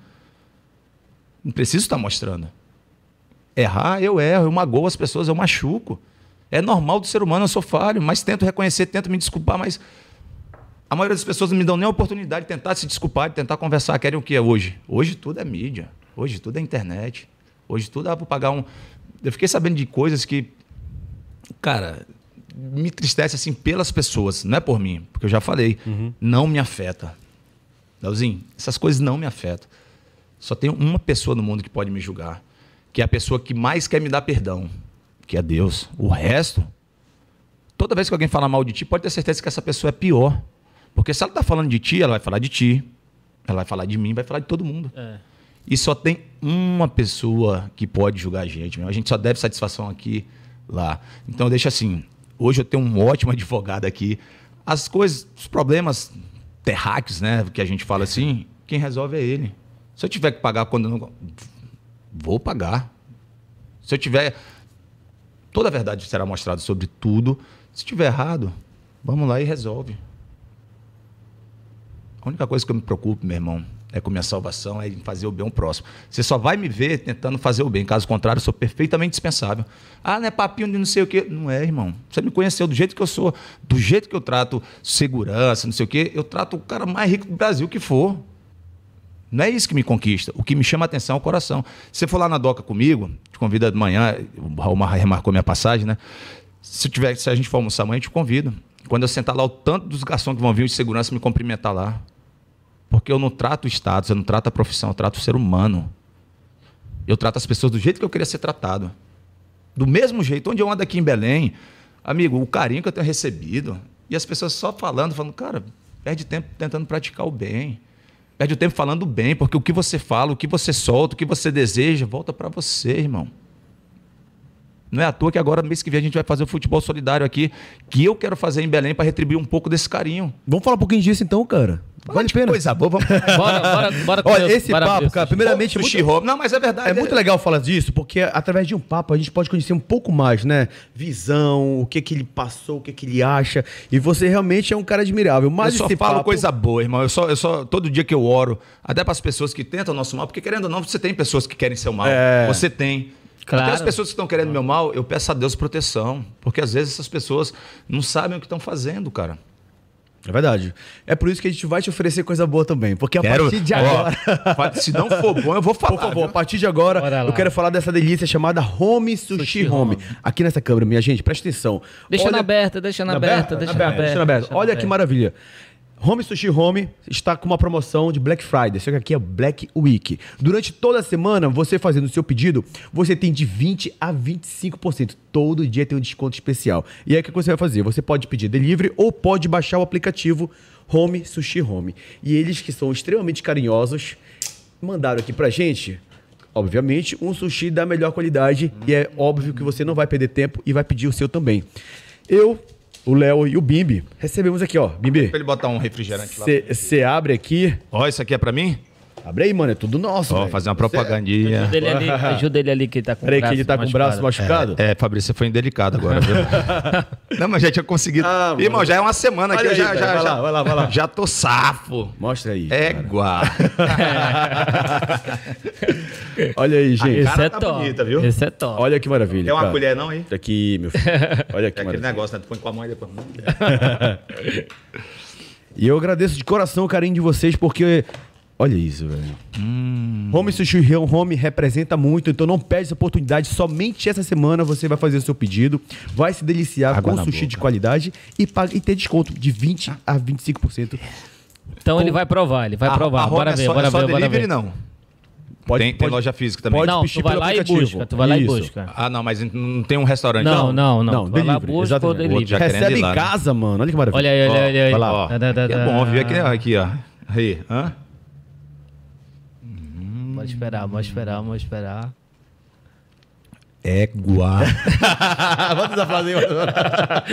Não preciso estar mostrando. Errar, eu erro, eu magoo as pessoas, eu machuco. É normal do ser humano, eu sou falho, mas tento reconhecer, tento me desculpar, mas a maioria das pessoas não me dão nem a oportunidade de tentar se desculpar, de tentar conversar. Querem o que é hoje? Hoje tudo é mídia. Hoje tudo é internet. Hoje tudo dá para pagar um. Eu fiquei sabendo de coisas que, cara, me entristece assim pelas pessoas, não é por mim, porque eu já falei, não me afeta. Leozinho, essas coisas não me afetam. Só tem uma pessoa no mundo que pode me julgar, que é a pessoa que mais quer me dar perdão, que é Deus. O resto, toda vez que alguém fala mal de ti, pode ter certeza que essa pessoa é pior. Porque se ela está falando de ti, ela vai falar de ti. Ela vai falar de mim, vai falar de todo mundo. É. E só tem uma pessoa que pode julgar a gente. Meu. A gente só deve satisfação aqui, lá. Então deixa assim. Hoje eu tenho um ótimo advogado aqui. As coisas, os problemas terráqueos, né, que a gente fala assim, quem resolve é ele. Se eu tiver que pagar quando eu não vou pagar. Se eu tiver toda a verdade será mostrada sobre tudo. Se tiver errado, vamos lá e resolve. A única coisa que eu me preocupo, meu irmão, é com minha salvação, é em fazer o bem ao próximo. Você só vai me ver tentando fazer o bem. Caso contrário, eu sou perfeitamente dispensável. Ah, não é papinho de não sei o quê. Não é, irmão. Você me conheceu do jeito que eu sou, do jeito que eu trato segurança, não sei o quê. Eu trato o cara mais rico do Brasil que for. Não é isso que me conquista. O que me chama a atenção é o coração. Se você for lá na DOCA comigo, te convida de manhã, o Raul remarcou minha passagem, né? Se, tiver, se a gente for almoçar amanhã, eu te convido. Quando eu sentar lá, o tanto dos garçons que vão vir de segurança me cumprimentar lá. Porque eu não trato o status, eu não trato a profissão, eu trato o ser humano. Eu trato as pessoas do jeito que eu queria ser tratado. Do mesmo jeito, onde eu ando aqui em Belém, amigo, o carinho que eu tenho recebido, e as pessoas só falando, falando, cara, perde tempo tentando praticar o bem. Perde o tempo falando bem, porque o que você fala, o que você solta, o que você deseja, volta para você, irmão. Não é à toa que agora, mês que vem, a gente vai fazer o futebol solidário aqui, que eu quero fazer em Belém para retribuir um pouco desse carinho. Vamos falar um pouquinho disso então, cara. Vale a pena. Coisa boa, vamos... Bora, bora, bora. Olha, esse bora papo, cara, primeiramente... Muito- Home. Não, mas é verdade. É muito legal falar disso, porque através de um papo a gente pode conhecer um pouco mais, né? Visão, o que que ele passou, o que que ele acha. E você realmente é um cara admirável. Mas eu só esse falo papo- coisa boa, irmão. Eu só, eu só, todo dia que eu oro, até para as pessoas que tentam o nosso mal, porque querendo ou não, você tem pessoas que querem seu mal. É. Você tem. Claro. Até as pessoas que estão querendo meu mal, eu peço a Deus proteção. Porque às vezes essas pessoas não sabem o que estão fazendo, cara. É verdade. É por isso que a gente vai te oferecer coisa boa também. Porque a Quero- partir de agora. se não for bom, eu vou falar. Por favor, a partir de agora, eu quero falar dessa delícia chamada Home Sushi, Sushi Home. Home. Aqui nessa câmera, minha gente, presta atenção. Deixa Olha- na aberta, deixa na aberta, deixa na aberta. deixa na aberta. Olha que aberta. maravilha. Home Sushi Home está com uma promoção de Black Friday, só que aqui é Black Week. Durante toda a semana, você fazendo o seu pedido, você tem de 20 a 25%. Todo dia tem um desconto especial. E aí o que você vai fazer? Você pode pedir delivery ou pode baixar o aplicativo Home Sushi Home. E eles que são extremamente carinhosos, mandaram aqui pra gente obviamente, um sushi da melhor qualidade. E é óbvio que você não vai perder tempo e vai pedir o seu também. Eu, o Léo e o Bimbi recebemos aqui, ó. Bimbi, Pra ele botar um refrigerante lá. você abre aqui. Ó, isso aqui é pra mim? Abre aí, mano, é tudo nosso. Ó, fazer uma Cê- propagandinha. Ajuda ele ali, ajuda ele ali que ele tá com o Peraí, que braço ele tá com o braço machucado. É, Fabrício, você foi indelicado agora, viu? não, mas já tinha conseguido. Ah, mano. Irmão, já é uma semana que Olha eu já, já, vai já, lá, vai lá, vai lá. já tô safo. Mostra aí. Égua. Olha aí, gente. Esse cara é tá top. bonita, viu? Esse é top. Olha que maravilha. Quer uma cara. colher não aí? Tá aqui, meu filho. Olha que É aquele negócio, né? Tu põe com a mão e depois... E eu agradeço de coração o carinho de vocês, porque. Olha isso, velho. Hum. Home Sushi Home representa muito, então não perde essa oportunidade. Somente essa semana você vai fazer o seu pedido, vai se deliciar Água com sushi boca. de qualidade e, paga- e ter desconto de 20% a 25%. Então ele vai provar, ele vai A- provar. a bora é ver, só, bora é só ver, bora delivery, ver. não. Pode- tem, tem pode- loja física também. pode- Não, tu vai pelo lá e aplicativo. busca, tu vai lá e busca. Ah, não, mas não tem um restaurante. Não, não, não. Não, tu vai lá, delivery, busca ou exatamente. delivery. Já querendo Recebe em lá, né? casa, mano. Olha que maravilha. Olha aí, olha aí, olha aí. vai lá. Ó, Tá, tá, tá, é bom, viu? Aqui, aqui, ó. Aí, hã? Pode esperar, pode esperar, vamos esperar. Égua. Bota essa frase aí.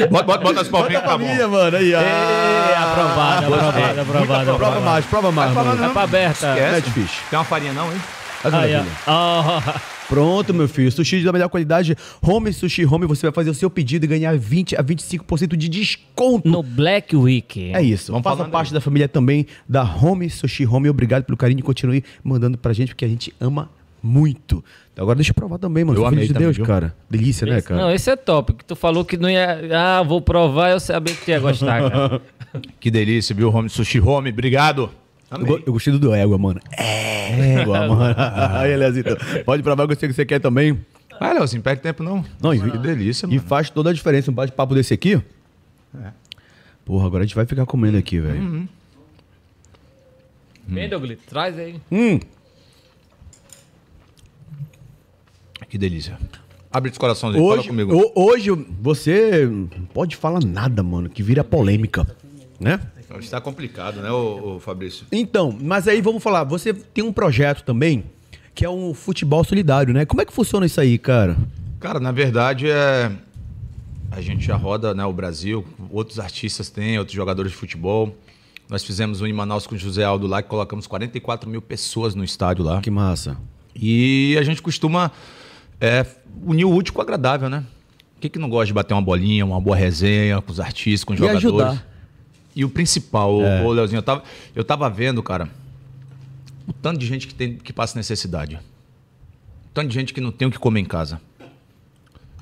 bota, bota, bota as palminhas Bota a tá bom. mano. Aí, ó. É, aprovado, aprovado, aprovado. Prova mais, prova mais, Vai mano. falando, É pra aberta. Esquece. Não é difícil. Tem uma farinha não, hein? Olha Aí, ó. Pronto, meu filho. Sushi da melhor qualidade. Home Sushi Home. Você vai fazer o seu pedido e ganhar 20 a 25% de desconto. No Black Week. É isso. Vamos Faça falando parte aí. da família também da Home Sushi Home. Obrigado pelo carinho e continue mandando pra gente, porque a gente ama muito. Então, agora deixa eu provar também, mano. Eu filho amei de também, Deus, viu? cara. Delícia, né, Esse- cara? Não, esse é top. Que tu falou que não ia. Ah, vou provar, eu sabia que tu ia gostar, cara. Que delícia, viu? Home Sushi Home, obrigado. Eu, eu gostei do do égua, mano. Égua, mano. Aí, Leozito. Pode provar que eu sei que você quer também. Vai, Leozinho, perde tempo não. Não, e- que delícia, E mano. faz toda a diferença. Um bate-papo desse aqui. É. Porra, agora a gente vai ficar comendo aqui, velho. Uhum. Vem, Douglas, traz aí. Hum. Que delícia. Abre esse coraçãozinho, fala Hoje, comigo. ho- hoje você não pode falar nada, mano, que vira polêmica, né? Está complicado, né, ô, ô Fabrício? Então, mas aí vamos falar, você tem um projeto também que é um futebol solidário, né? Como é que funciona isso aí, cara? Cara, na verdade é. A gente já roda né, o Brasil, outros artistas têm, outros jogadores de futebol. Nós fizemos um em Manaus com o José Aldo lá, que colocamos 44 mil pessoas no estádio lá. Que massa. E a gente costuma é, unir o útil com o agradável, né? Quem que não gosta de bater uma bolinha, uma boa resenha com os artistas, com os E jogadores? ajudar. E o principal, É. ô, Leozinho, eu tava, eu tava vendo, cara, o tanto de gente que, tem, que passa necessidade. O tanto de gente que não tem o que comer em casa.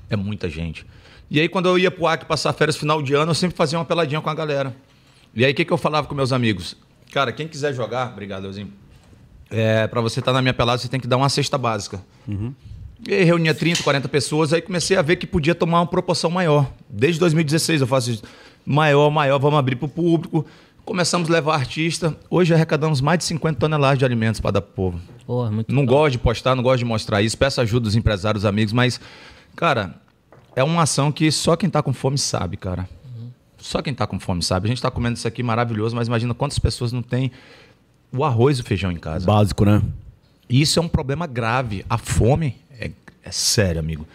É muita gente. E aí, quando eu ia pro Acre passar férias final de ano, eu sempre fazia uma peladinha com a galera. E aí, o que, que eu falava com meus amigos? Cara, quem quiser jogar, obrigado, Leozinho. É, para você estar na minha pelada, você tem que dar uma cesta básica. E aí reunia 30, 40 pessoas, aí comecei a ver que podia tomar uma proporção maior. Desde 2016 eu faço isso. Maior, maior, vamos abrir para o público. Começamos a levar artista. Hoje arrecadamos mais de 50 toneladas de alimentos para dar pro povo. Porra, muito Não top. gosto de postar, não gosto de mostrar isso. Peço ajuda dos empresários, amigos, mas, cara, é uma ação que só quem tá com fome sabe, cara. Só quem tá com fome sabe. A gente tá comendo isso aqui maravilhoso, mas imagina quantas pessoas não têm o arroz e o feijão em casa. Básico, né? E isso é um problema grave. A fome é, é sério, amigo.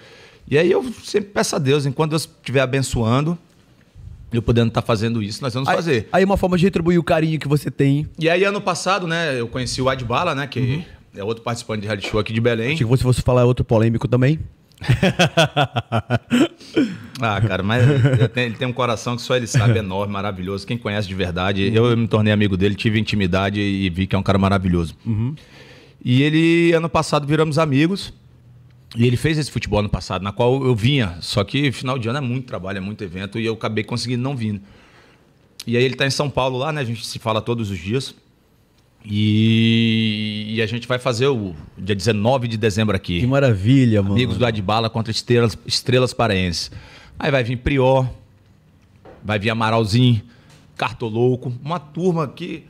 E aí eu sempre peço a Deus, enquanto Deus estiver abençoando, eu podendo estar fazendo isso, nós vamos Aí- fazer. Aí uma forma de retribuir o carinho que você tem. E aí, ano passado, né, eu conheci o Adbala, né, que é outro participante de reality show aqui de Belém. Achei que você fosse falar outro polêmico também. Ah, cara, mas eu tenho- ele tem um coração que só ele sabe, enorme, maravilhoso. Quem conhece de verdade, eu me tornei amigo dele, tive intimidade e vi que é um cara maravilhoso. E ele, ano passado, viramos amigos. E ele fez esse futebol ano passado, na qual eu vinha. Só que final de ano é muito trabalho, é muito evento, e eu acabei conseguindo não vir. E aí ele tá em São Paulo lá, né? A gente se fala todos os dias. E, e a gente vai fazer o dia 19 de dezembro aqui. Que maravilha, mano. Amigos do Adbala contra Estrelas, Estrelas Paraenses. Aí vai vir Prior, vai vir Amaralzinho, Cartolouco, uma turma que.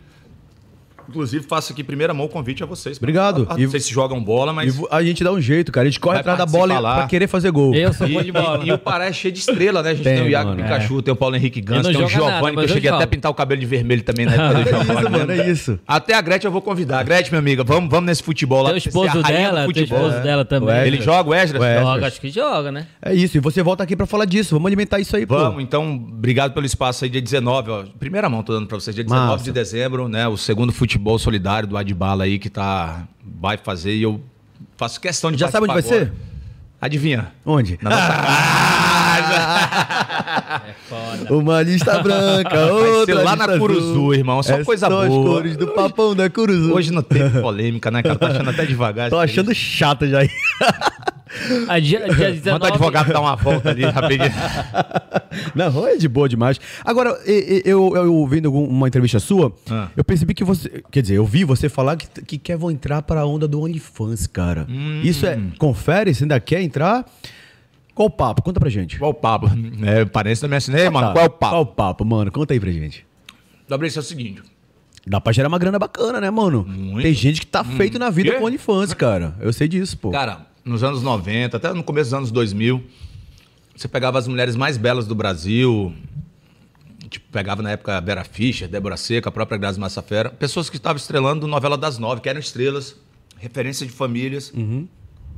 Inclusive, faço aqui primeira mão o convite a vocês. Obrigado. Não E- sei se jogam bola, E mas. a gente dá um jeito, cara. A gente corre atrás da bola lá. pra querer fazer gol. Eu sou E, bom de bola. e- e o Pará é cheio de estrela, né? A gente tem, Tem, o Iago mano. Pikachu, tem o Paulo Henrique Gans, tem o Giovanni, que eu eu cheguei até a pintar o cabelo de vermelho também na época do É isso, Giovanni. mano, é isso. Até a Gretchen eu vou convidar. A Gretchen, minha amiga, vamos, vamos nesse futebol lá. Tem o pra você esposo dela, tem o esposo dela também. Ele joga, o Esdras? Joga, acho que joga, né? É isso. E você volta aqui pra falar disso. Vamos alimentar isso aí, pô. Vamos, então, obrigado pelo espaço aí, dia 19, ó. Primeira mão tô dando pra vocês, dia 19 Massa. de dezembro, né? O segundo futebol solidário do Adbala aí que tá. Vai fazer e eu faço questão de Já sabe onde vai participar ser? agora. Adivinha? Onde? Na nossa É foda. Uma lista branca, Vai ser outra lá na Curuzu, azul. irmão, só É coisa só as boa. cores do papão da Curuzu. Hoje não teve polêmica, né, cara? Tô achando até devagar. Tô achando chato já aí. A dia, dia 19, Manda o advogado dar uma volta ali rapidinho. Não, é de boa demais. Agora, eu, eu, eu vendo algum- uma entrevista sua, Ah. eu percebi que você. Quer dizer, eu vi você falar que, que quer vão entrar para a onda do OnlyFans, cara. Hum. Isso é. Confere, você ainda quer entrar? Qual o papo? Conta pra gente. Qual o papo? É, parece da minha assim, Ei, mano, Tá. qual é o papo? Qual o papo, mano? Conta aí pra gente. Fabrício, é o seguinte. Dá pra gerar uma grana bacana, né, mano? Muito. Tem gente que tá feito na vida Quê? com OnlyFans, cara. Eu sei disso, pô. Cara, nos anos 90, até no começo dos anos 2000, você pegava as mulheres mais belas do Brasil, tipo, pegava na época a Vera Fischer, Débora Seca, a própria Grazi Massafera, pessoas que estavam estrelando novela das nove, que eram estrelas, referência de famílias.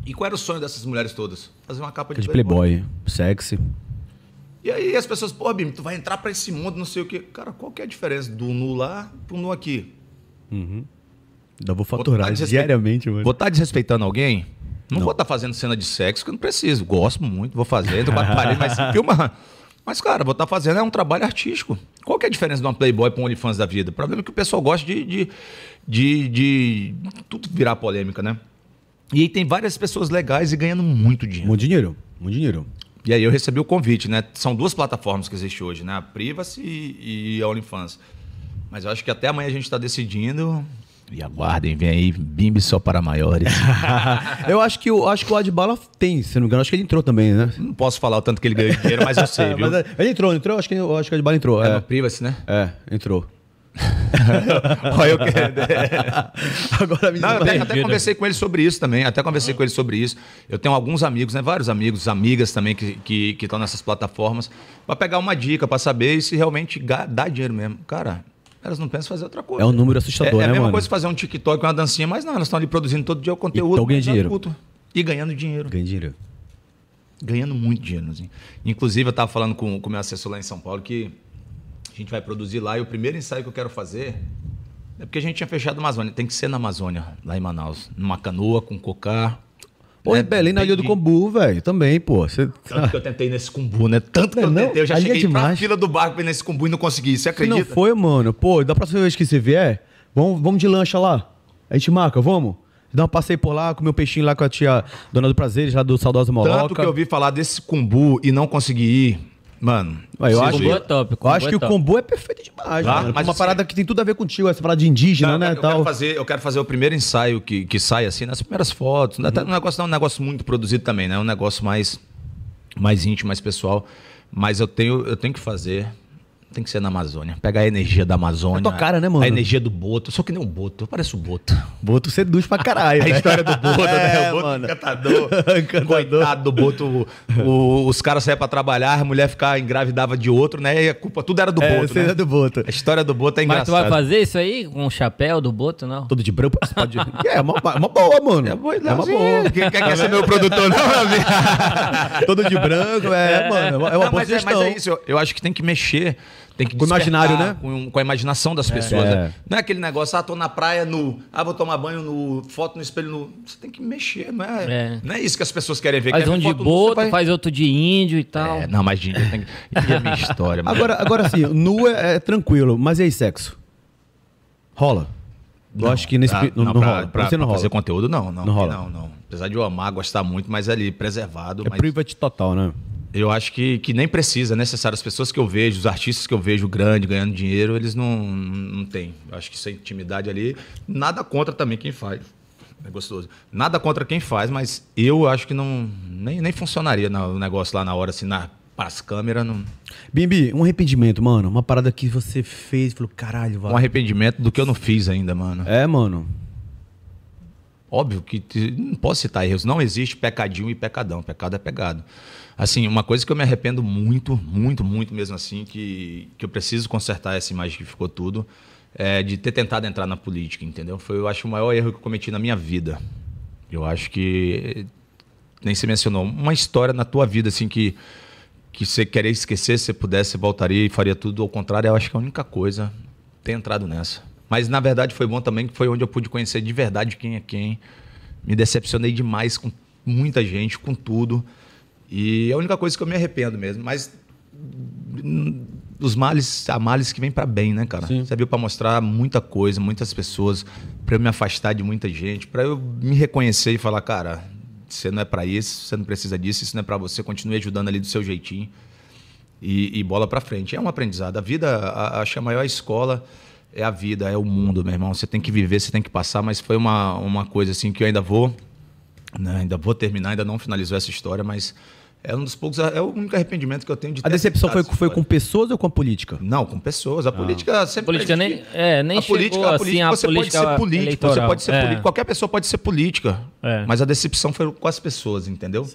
E qual era o sonho dessas mulheres todas? Fazer uma capa de, de Playboy, sexy. E aí as pessoas, pô, Bim, tu vai entrar pra esse mundo, não sei o quê. Cara, qual que é a diferença do nu lá pro nu aqui? Ainda vou Vou faturar tá desrespe- diariamente, mano. Vou estar desrespeitando alguém? Não, vou estar fazendo cena de sexo, que eu não preciso. Gosto muito, vou fazer, entro quatro paredes, mas filma. Mas, cara, vou estar fazendo é um trabalho artístico. Qual que é a diferença de uma Playboy para um OnlyFans da vida? O problema é que o pessoal gosta de, de, de, de tudo virar polêmica, né? E aí tem várias pessoas legais e ganhando muito dinheiro. Muito dinheiro. Muito dinheiro. E aí eu recebi o convite, né? São duas plataformas que existem hoje, né? A Privacy e, a OnlyFans. Mas eu acho que até amanhã a gente está decidindo. E aguardem, vem aí, Bimbi só para maiores. eu acho que, o- acho que o Adbala tem, se não me engano. Acho que ele entrou também, né? Não posso falar o tanto que ele ganhou de dinheiro, mas eu sei, viu? Mas, é, ele entrou, entrou? Acho que, acho que o Adbala entrou. É É, no Privacy, né? é entrou. Olha, eu quero... Agora me Não, eu até, até conversei com ele sobre isso também. Até conversei com ele sobre isso. Eu tenho alguns amigos, né? Vários amigos, amigas também que estão que, que nessas plataformas. Pra pegar uma dica, pra saber se realmente dá dinheiro mesmo. Cara, elas não pensam em fazer outra coisa. É um número assustador, é, é né, a mesma mano? coisa fazer um TikTok, uma dancinha, mas não, elas estão ali produzindo todo dia o conteúdo. tão ganhando mas é dinheiro. culto. E ganhando dinheiro. Ganha dinheiro. Ganhando muito dinheiro. Assim. Inclusive, eu estava falando com com o meu assessor lá em São Paulo que a gente vai produzir lá e o primeiro ensaio que eu quero fazer é porque a gente tinha fechado a Amazônia. Tem que ser na Amazônia, lá em Manaus. Numa canoa, com cocá. Pô, É, Belém, na Ilha do Combu, velho, também, pô. Você... Tanto que eu tentei nesse cumbu, né? Tanto que eu Não, tentei. Eu já é cheguei pra demais. fila do barco pra nesse cumbu e não consegui. Você Se acredita? não foi, mano, pô, da próxima vez que você vier, vamos, vamos de lancha lá. A gente marca, vamos? Dá um passeio por lá, comer um peixinho lá com a tia Dona do Prazeres, lá do Saudosa Moloca. Tanto que eu ouvi falar desse cumbu e não consegui ir. Mano, eu acho, Combu ir. é top, eu acho é que o top. combo é perfeito demais, Tá, mas uma assim- parada que tem tudo a ver contigo, essa parada de indígena, Não, né, eu, eu tal. quero fazer, eu quero fazer o primeiro ensaio que, que sai assim, nas primeiras fotos. Até um negócio não é um negócio muito produzido também, né? É um negócio mais, mais íntimo, mais pessoal. Mas eu tenho, eu tenho que fazer. Tem que ser na Amazônia. Pegar a energia da Amazônia. É tua cara, né, mano? A energia do Boto. Eu sou que nem um Boto. Eu pareço o Boto. Boto seduz pra caralho. A velho. história do Boto, né? É, O Boto mano. encantador. Encantador. Coitado do Boto. o- os caras saíam pra trabalhar, a mulher ficava engravidava de outro, né? E a culpa tudo era do É, Boto, né? é do Boto. A história do Boto é Mas tu vai engraçada. fazer isso aí com o chapéu do Boto, não? Todo de branco, pode... É, uma, uma boa, mano. É, boa, É uma boa. Quem quer, quer ser meu produtor, não, Leozinho? Todo de branco, é, mano. É uma Não, boa mas, é, mas é isso, eu, eu acho que tem que mexer, tem que Com o imaginário, né? Com, com a imaginação das pessoas. É. né? Não é aquele negócio, ah, tô na praia nu, ah, vou tomar banho no foto no espelho nu. Você tem que mexer, não é? É. Não é isso que as pessoas querem ver. Faz Querem um de Boto, vai- faz outro de índio e tal. É, não, mas de índio tem que... E a minha história, mano? Agora, agora sim, nu é, é tranquilo, mas e aí, sexo? Rola? Eu acho que nesse. Ah, não, não pra- rola. Pra Pra, você não pra rola. fazer conteúdo, não. Não, Não rola. Não, não. Apesar de eu amar, gostar muito, mas ali, preservado. É mas private total, né? Eu acho que, que nem precisa, é necessário. As pessoas que eu vejo, os artistas que eu vejo grande, ganhando dinheiro, eles não, não têm. Eu acho que essa intimidade ali, nada contra também quem faz. É gostoso. Nada contra quem faz, mas eu acho que não nem, nem funcionaria na- o negócio lá na hora, assim, na, para as câmeras. Não, Bimbi, um arrependimento, mano. Uma parada que você fez falou, caralho, vai. um arrependimento do que eu não fiz ainda, mano. É, mano. Óbvio que não posso citar erros. Não existe pecadinho e pecadão. Pecado é pecado. Assim, uma coisa que eu me arrependo muito, muito, muito mesmo assim, que, que eu preciso consertar essa imagem que ficou tudo, é de ter tentado entrar na política, entendeu? Foi, eu acho, o maior erro que eu cometi na minha vida. Eu acho que nem se mencionou uma história na tua vida assim que que você querer esquecer, se pudesse, você voltaria e faria tudo ao contrário. Eu acho que é a única coisa ter entrado nessa. Mas na verdade foi bom também que foi onde eu pude conhecer de verdade quem é quem. Me decepcionei demais com muita gente, com tudo. E é a única coisa que eu me arrependo mesmo. Mas os males, há males que vêm para bem, né, cara? Sim. Você viu para mostrar muita coisa, muitas pessoas, para eu me afastar de muita gente, para eu me reconhecer e falar, cara, você não é para isso, você não precisa disso, isso não é para você, continue ajudando ali do seu jeitinho e, e bola para frente. É um aprendizado. A vida, a- acho que a maior escola é a vida, é o mundo, meu irmão. Você tem que viver, você tem que passar, mas foi uma, uma coisa assim que eu ainda vou, né, ainda vou terminar, ainda não finalizou essa história, mas é um dos poucos, é o único arrependimento que eu tenho de A ter decepção foi, foi com pessoas ou com a política? Não, com pessoas. A política sempre. política nem- é, nem a política, chegou a assim, política, a você pode política ser político, você eleitoral. pode ser É. político. Qualquer pessoa pode ser política. É. Mas a decepção foi com as pessoas, entendeu?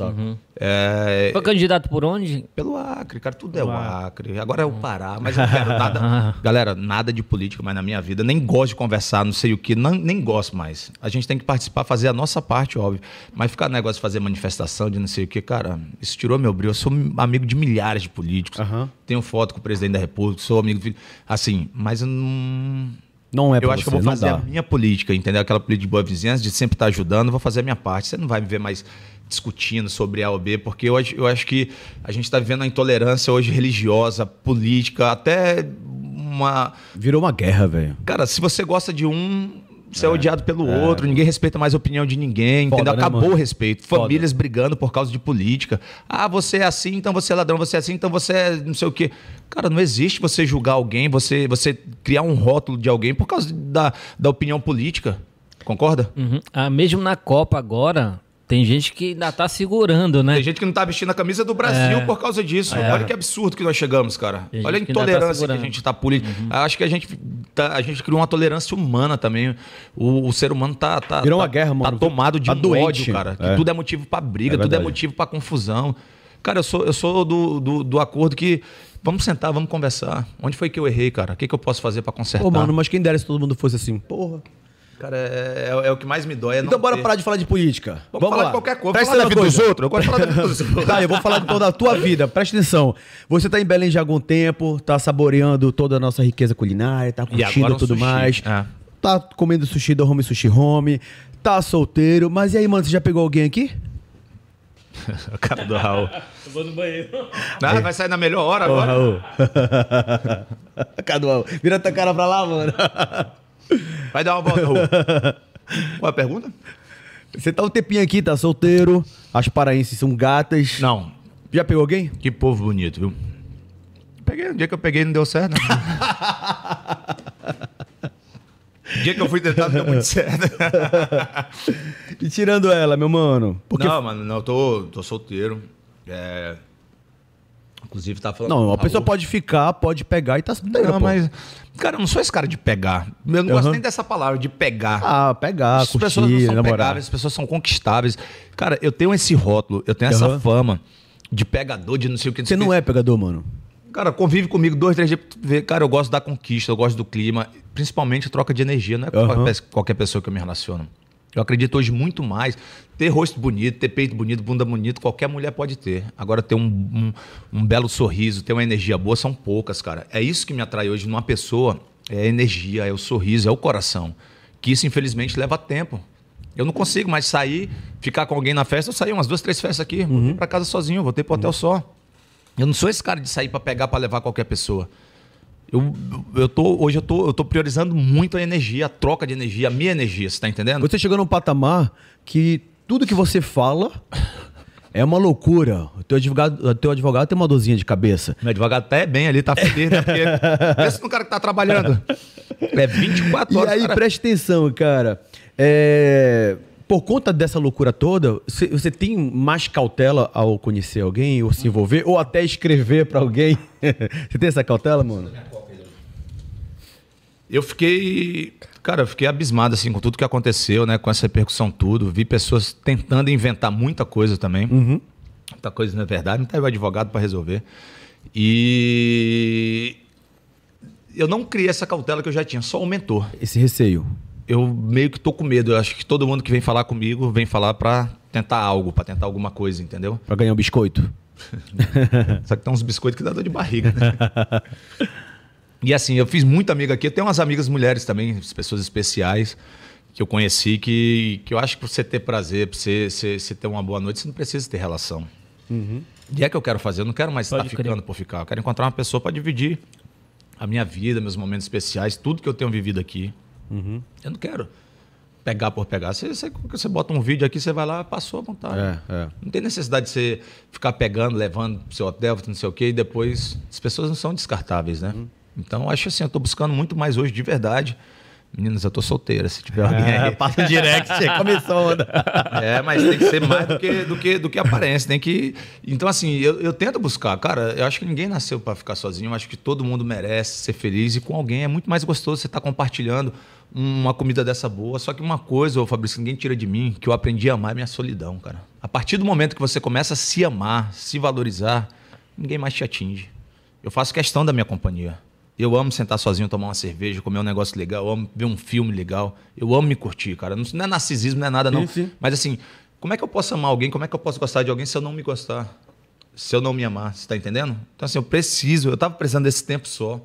É, Foi candidato por onde? pelo Acre, cara, tudo é o O Acre. Agora é o Pará, mas eu não quero nada. Galera, nada de política mais na minha vida. Nem gosto de conversar, não sei o que, não, nem gosto mais. A gente tem que participar, fazer a nossa parte, óbvio. Mas ficar negócio de fazer manifestação, de não sei o que, cara, isso tirou meu brilho. Eu sou amigo de milhares de políticos. Aham. Tenho foto com o presidente da República, sou amigo de. Assim, mas eu não. Não é Eu acho que você, eu vou fazer a minha política, entendeu? Aquela política de boa vizinhança, de sempre estar ajudando, eu vou fazer a minha parte. Você não vai me ver mais discutindo sobre A ou B, porque eu eu acho que a gente está vivendo uma intolerância hoje religiosa, política, até uma. Virou uma guerra, velho. Cara, se você gosta de um, você é, odiado pelo outro, ninguém respeita mais a opinião de ninguém, Foda, entendeu? né, Acabou mano? o respeito. Foda. Famílias brigando por causa de política. Ah, você é assim, então você é ladrão, você é assim, então você é não sei o quê. Cara, não existe você julgar alguém, você, você criar um rótulo de alguém por causa da, da opinião política. Concorda? Uhum. Ah, mesmo na Copa agora, tem gente que ainda tá segurando, né? Tem gente que não tá vestindo a camisa do Brasil É. por causa disso. É. Olha que absurdo que nós chegamos, cara. Tem Olha a tá intolerância que, a gente tá política. Acho que a gente, tá, a gente criou uma tolerância humana também. O, o ser humano tá, tá, Virou uma tá- guerra, tá mano. tomado de Tá um doente. ódio, cara. Que É. tudo é motivo pra briga, É tudo é motivo pra confusão. Cara, eu sou, eu sou do, do, do acordo que Vamos sentar, vamos conversar. Onde foi que eu errei, cara? O que, que eu posso fazer pra consertar? Pô, mano, mas quem dera se todo mundo fosse assim. Porra. Cara, é, é- é o que mais me dói. É Então não bora ter. parar de falar de política. Vamos falar de qualquer coisa. Presta Vamos falar da vida atenção dos outros. Eu gosto de falar da vida dos outros. Tá, eu vou falar então da tua vida. Presta atenção. Você tá em Belém já há algum tempo, tá saboreando toda a nossa riqueza culinária, tá E curtindo um tudo sushi. mais. É. Tá comendo sushi da Home Sushi Home. Tá solteiro. Mas e aí, mano, você já pegou alguém aqui? A cara do Raul. Eu vou no banheiro. Ah, vai sair na melhor hora agora. Raul. Cadual, vira tua cara pra lá, mano. Vai dar uma volta, Raul. Qual é a pergunta? Você tá um tempinho aqui, tá solteiro. As paraenses são gatas. Não. Já pegou alguém? Que povo bonito, viu? Peguei, o dia que eu peguei não deu certo. Né? o dia que eu fui tentar não deu muito certo. E tirando ela, meu mano. Porque Não, mano, não, eu tô, tô solteiro. É... Inclusive, tá falando. Não, a pessoa pode ficar, pode pegar e tá Não, pô. mas. Cara, eu não sou esse cara de pegar. Eu não gosto Aham. nem dessa palavra, de pegar. Ah, pegar, as curtir, pessoas não são namorar. pegáveis, as pessoas são conquistáveis. Cara, eu tenho esse rótulo, eu tenho essa Aham. fama de pegador, de não sei o que. Você não é pegador, mano. Cara, convive comigo dois, três dias ver. Cara, eu gosto da conquista, eu gosto do clima, principalmente a troca de energia, não é qualquer- qualquer pessoa que eu me relaciono. Eu acredito hoje muito mais. Ter rosto bonito, ter peito bonito, bunda bonito, qualquer mulher pode ter. Agora, ter um, um, um belo sorriso, ter uma energia boa, são poucas, cara. É isso que me atrai hoje numa pessoa. É a energia, é o sorriso, é o coração. Que isso, infelizmente, leva tempo. Eu não consigo mais sair, ficar com alguém na festa. Eu saí umas duas, três festas aqui, voltei pra casa sozinho, voltei pro hotel só. Eu não sou esse cara de sair pra pegar, pra levar qualquer pessoa. Eu, eu tô, hoje eu tô, eu tô priorizando muito a energia, a troca de energia, a minha energia, você tá entendendo? Você chegou num patamar que tudo que você fala é uma loucura. O teu advogado, teu advogado tem uma dorzinha de cabeça. Meu advogado tá é bem ali, tá feliz, né? Porque pensa no cara que tá trabalhando. É 24 E horas. aí, cara. preste atenção, cara. É, Por conta dessa loucura toda, você, você tem mais cautela ao conhecer alguém, ou se envolver, ou até escrever pra alguém? você tem essa cautela, mano? Eu fiquei, cara, eu fiquei abismado assim com tudo que aconteceu, né, com essa repercussão tudo. Vi pessoas tentando inventar muita coisa também. Muita coisa não é verdade, não teve advogado para resolver. E eu não criei essa cautela que eu já tinha, só aumentou. Esse receio. Eu meio que tô com medo. Eu acho que todo mundo que vem falar comigo vem falar para tentar algo, para tentar alguma coisa, entendeu? Pra ganhar um biscoito. Só que tem uns biscoitos que dá dor de barriga, né? e assim, eu fiz muita amiga aqui. Eu tenho umas amigas mulheres também, pessoas especiais que eu conheci que, que eu acho que pra você ter prazer, pra você, você, você ter uma boa noite, você não precisa ter relação. E é que eu quero fazer. Eu não quero mais Pode estar crer. ficando por ficar. Eu quero encontrar uma pessoa para dividir a minha vida, meus momentos especiais, tudo que eu tenho vivido aqui. Eu não quero pegar por pegar. Você, você, você bota um vídeo aqui, você vai lá, passou à vontade. É, é. Não tem necessidade de você ficar pegando, levando pro seu hotel, não sei o quê, e depois as pessoas não são descartáveis, né? Então, acho assim, eu tô buscando muito mais hoje de verdade. Meninas, eu tô solteira, se tiver alguém aí. passa um direct, começou onda. É, mas tem que ser mais do que, do que, do que aparência. Tem que. Então, assim, eu, eu tento buscar. Cara, eu acho que ninguém nasceu para ficar sozinho. Eu acho que todo mundo merece ser feliz e com alguém. É muito mais gostoso você estar compartilhando uma comida dessa boa. Só que uma coisa, ô Fabrício, ninguém tira de mim, que eu aprendi a amar é minha solidão, cara. A partir do momento que você começa a se amar, se valorizar, ninguém mais te atinge. Eu faço questão da minha companhia. Eu amo sentar sozinho, tomar uma cerveja, comer um negócio legal, eu amo ver um filme legal. Eu amo me curtir, cara. Não não é narcisismo, não é nada, não. Sim, sim. Mas assim, como é que eu posso amar alguém? Como é que eu posso gostar de alguém se eu não me gostar? Se eu não me amar, você tá entendendo? Então, assim, eu preciso, eu tava precisando desse tempo só,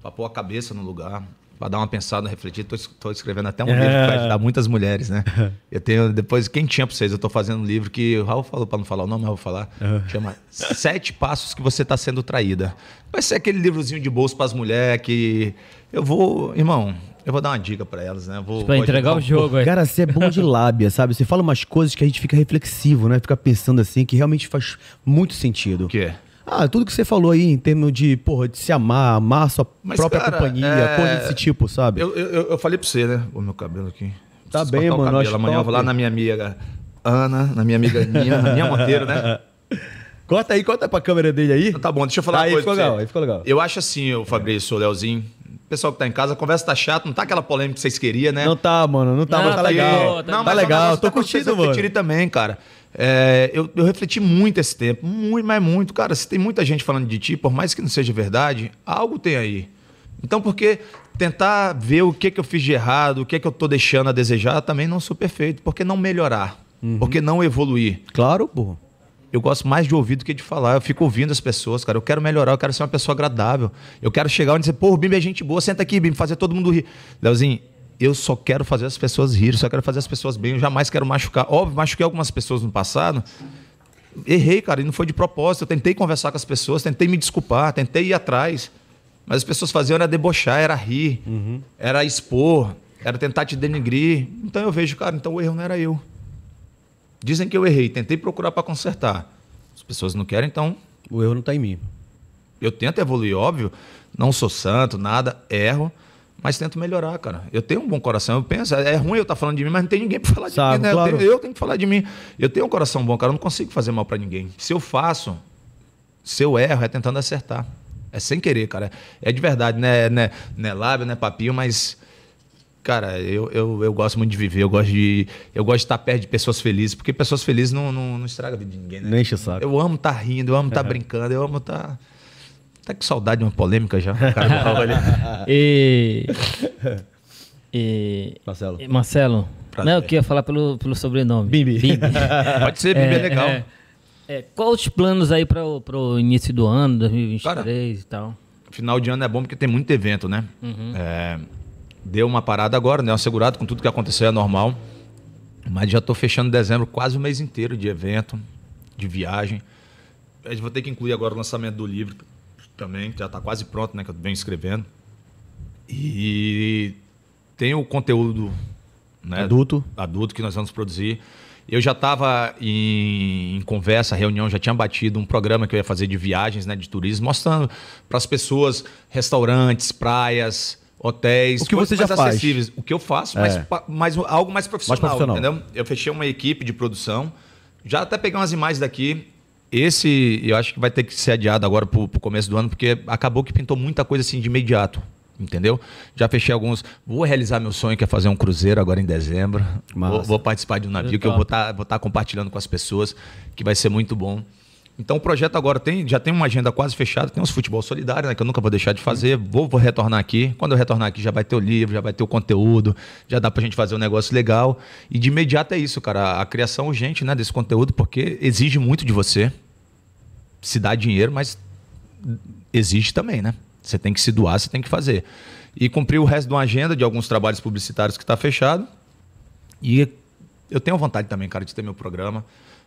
pra pôr a cabeça no lugar, pra dar uma pensada, refletir. Tô, es- tô escrevendo até um livro que vai ajudar muitas mulheres, né? Eu tenho, depois, quem tinha pra vocês? Eu tô fazendo um livro que o Raul falou pra não falar o nome, mas eu vou falar. Chama Sete Passos que Você Tá Sendo Traída. Vai ser aquele livrozinho de bolso pras mulheres que eu vou, irmão, eu vou dar uma dica pra elas, né? Vou, Pra vou entregar o ajudar jogo aí. Cara, você é bom de lábia, sabe? Você fala umas coisas que a gente fica reflexivo, né? Fica pensando assim, que realmente faz muito sentido. O quê? Ah, tudo que você falou aí em termos de, porra, de se amar, amar sua Mas, própria cara, companhia, é- coisa desse tipo, sabe? Eu, eu, eu- eu falei pra você, né? O meu cabelo aqui. Tá Preciso bem, mano, Amanhã eu vou lá top. na minha amiga Ana, na minha amiga Ninha, na minha Monteiro, né? Corta aí, corta pra câmera dele aí. Tá bom, deixa eu falar Aí uma coisa ficou legal, aí ficou legal. Eu acho assim, o Fabrício, o Leozinho, Pessoal que tá em casa, a conversa tá chata, não tá aquela polêmica que vocês queriam, né? Não tá, mano. Não tá, Não, mas tá tá legal. tá tá boa. mas legal. Tô tá curtindo, mano. refletirem também, cara. É, eu, eu refleti muito esse tempo, muito, mas muito. Cara, se tem muita gente falando de ti, por mais que não seja verdade, algo tem aí. Então, por que tentar ver o que, que eu fiz de errado, o que, que eu tô deixando a desejar, também não sou perfeito. Por que não melhorar? Uhum. Por que não evoluir? Claro, pô. Eu gosto mais de ouvir do que de falar. Eu fico ouvindo as pessoas, cara. Eu quero melhorar, eu quero ser uma pessoa agradável. Eu quero chegar e dizer, pô, o Bimbi é gente boa, senta aqui, Bimbi, fazer todo mundo rir. Leozinho, eu só quero fazer as pessoas rir, só quero fazer as pessoas bem. Eu jamais quero machucar. Óbvio, machuquei algumas pessoas no passado. Errei, cara, e não foi de propósito. Eu tentei conversar com as pessoas, tentei me desculpar, tentei ir atrás. Mas as pessoas faziam era debochar, era rir, era expor, era tentar te denigrir. Então eu vejo, cara, então o erro não era eu. Dizem que eu errei, tentei procurar para consertar. As pessoas não querem, então O erro não tá em mim. eu tento evoluir, óbvio. Não sou santo, nada, erro, mas tento melhorar, cara. Eu tenho um bom coração, eu penso, é ruim eu estar falando de mim, mas não tem ninguém para falar de Sabe, mim, né? claro. Eu, tenho, eu tenho que falar de mim. Eu tenho um coração bom, cara, eu não consigo fazer mal para ninguém. Se eu faço, se eu erro, é tentando acertar. É sem querer, cara. É de verdade, né? né não é lábio, não é papinho, mas Cara, eu, eu, eu gosto muito de viver, eu gosto de, eu gosto de estar perto de pessoas felizes, porque pessoas felizes não, não, não estragam a vida de ninguém, né? Não enche o saco. Eu amo estar rindo, eu amo estar brincando, eu amo estar. Tá com saudade de uma polêmica já. Cara. E. e Marcelo. e Marcelo. Prazer. Não, eu queria falar pelo, pelo sobrenome. Bimbi. Pode ser, Bibi, é, legal. É, é, quais os planos aí para o início do ano, 2023 e tal? Final de ano é bom porque tem muito evento, né? Uhum. É, deu uma parada agora, né? Assegurado com tudo que aconteceu, é normal. Mas já tô fechando dezembro quase o mês inteiro de evento, de viagem. Eu vou ter que incluir agora o lançamento do livro também, que já está quase pronto, né? Que eu venho escrevendo. E tem o conteúdo né, Adulto. adulto que nós vamos produzir. Eu já estava em, em conversa, reunião, já tinha batido um programa que eu ia fazer de viagens, né, de turismo, mostrando para as pessoas restaurantes, praias, hotéis, O que você já mais faz. acessíveis. O que eu faço, É. mas, pa- mas algo mais profissional, profissional. entendeu? Eu fechei uma equipe de produção, já até peguei umas imagens daqui. Esse eu acho que vai ter que ser adiado agora para o começo do ano, porque acabou que pintou muita coisa assim de imediato. Entendeu? Já fechei alguns. Vou realizar meu sonho, que é fazer um cruzeiro agora em dezembro. Vou, vou participar de um navio que eu vou estar vou tá compartilhando com as pessoas, que vai ser muito bom. Então o projeto agora tem, já tem uma agenda quase fechada, tem uns futebol solidário, né, que eu nunca vou deixar de fazer. Vou, vou retornar aqui. Quando eu retornar aqui já vai ter o livro, já vai ter o conteúdo, já dá pra gente fazer um negócio legal. E de imediato é isso, cara, a criação urgente, né, desse conteúdo, porque exige muito de você. Se dá dinheiro, mas exige também, né? Você tem que se doar, você tem que fazer. E cumprir o resto de uma agenda de alguns trabalhos publicitários que está fechado. E eu tenho vontade também, cara, de ter meu programa,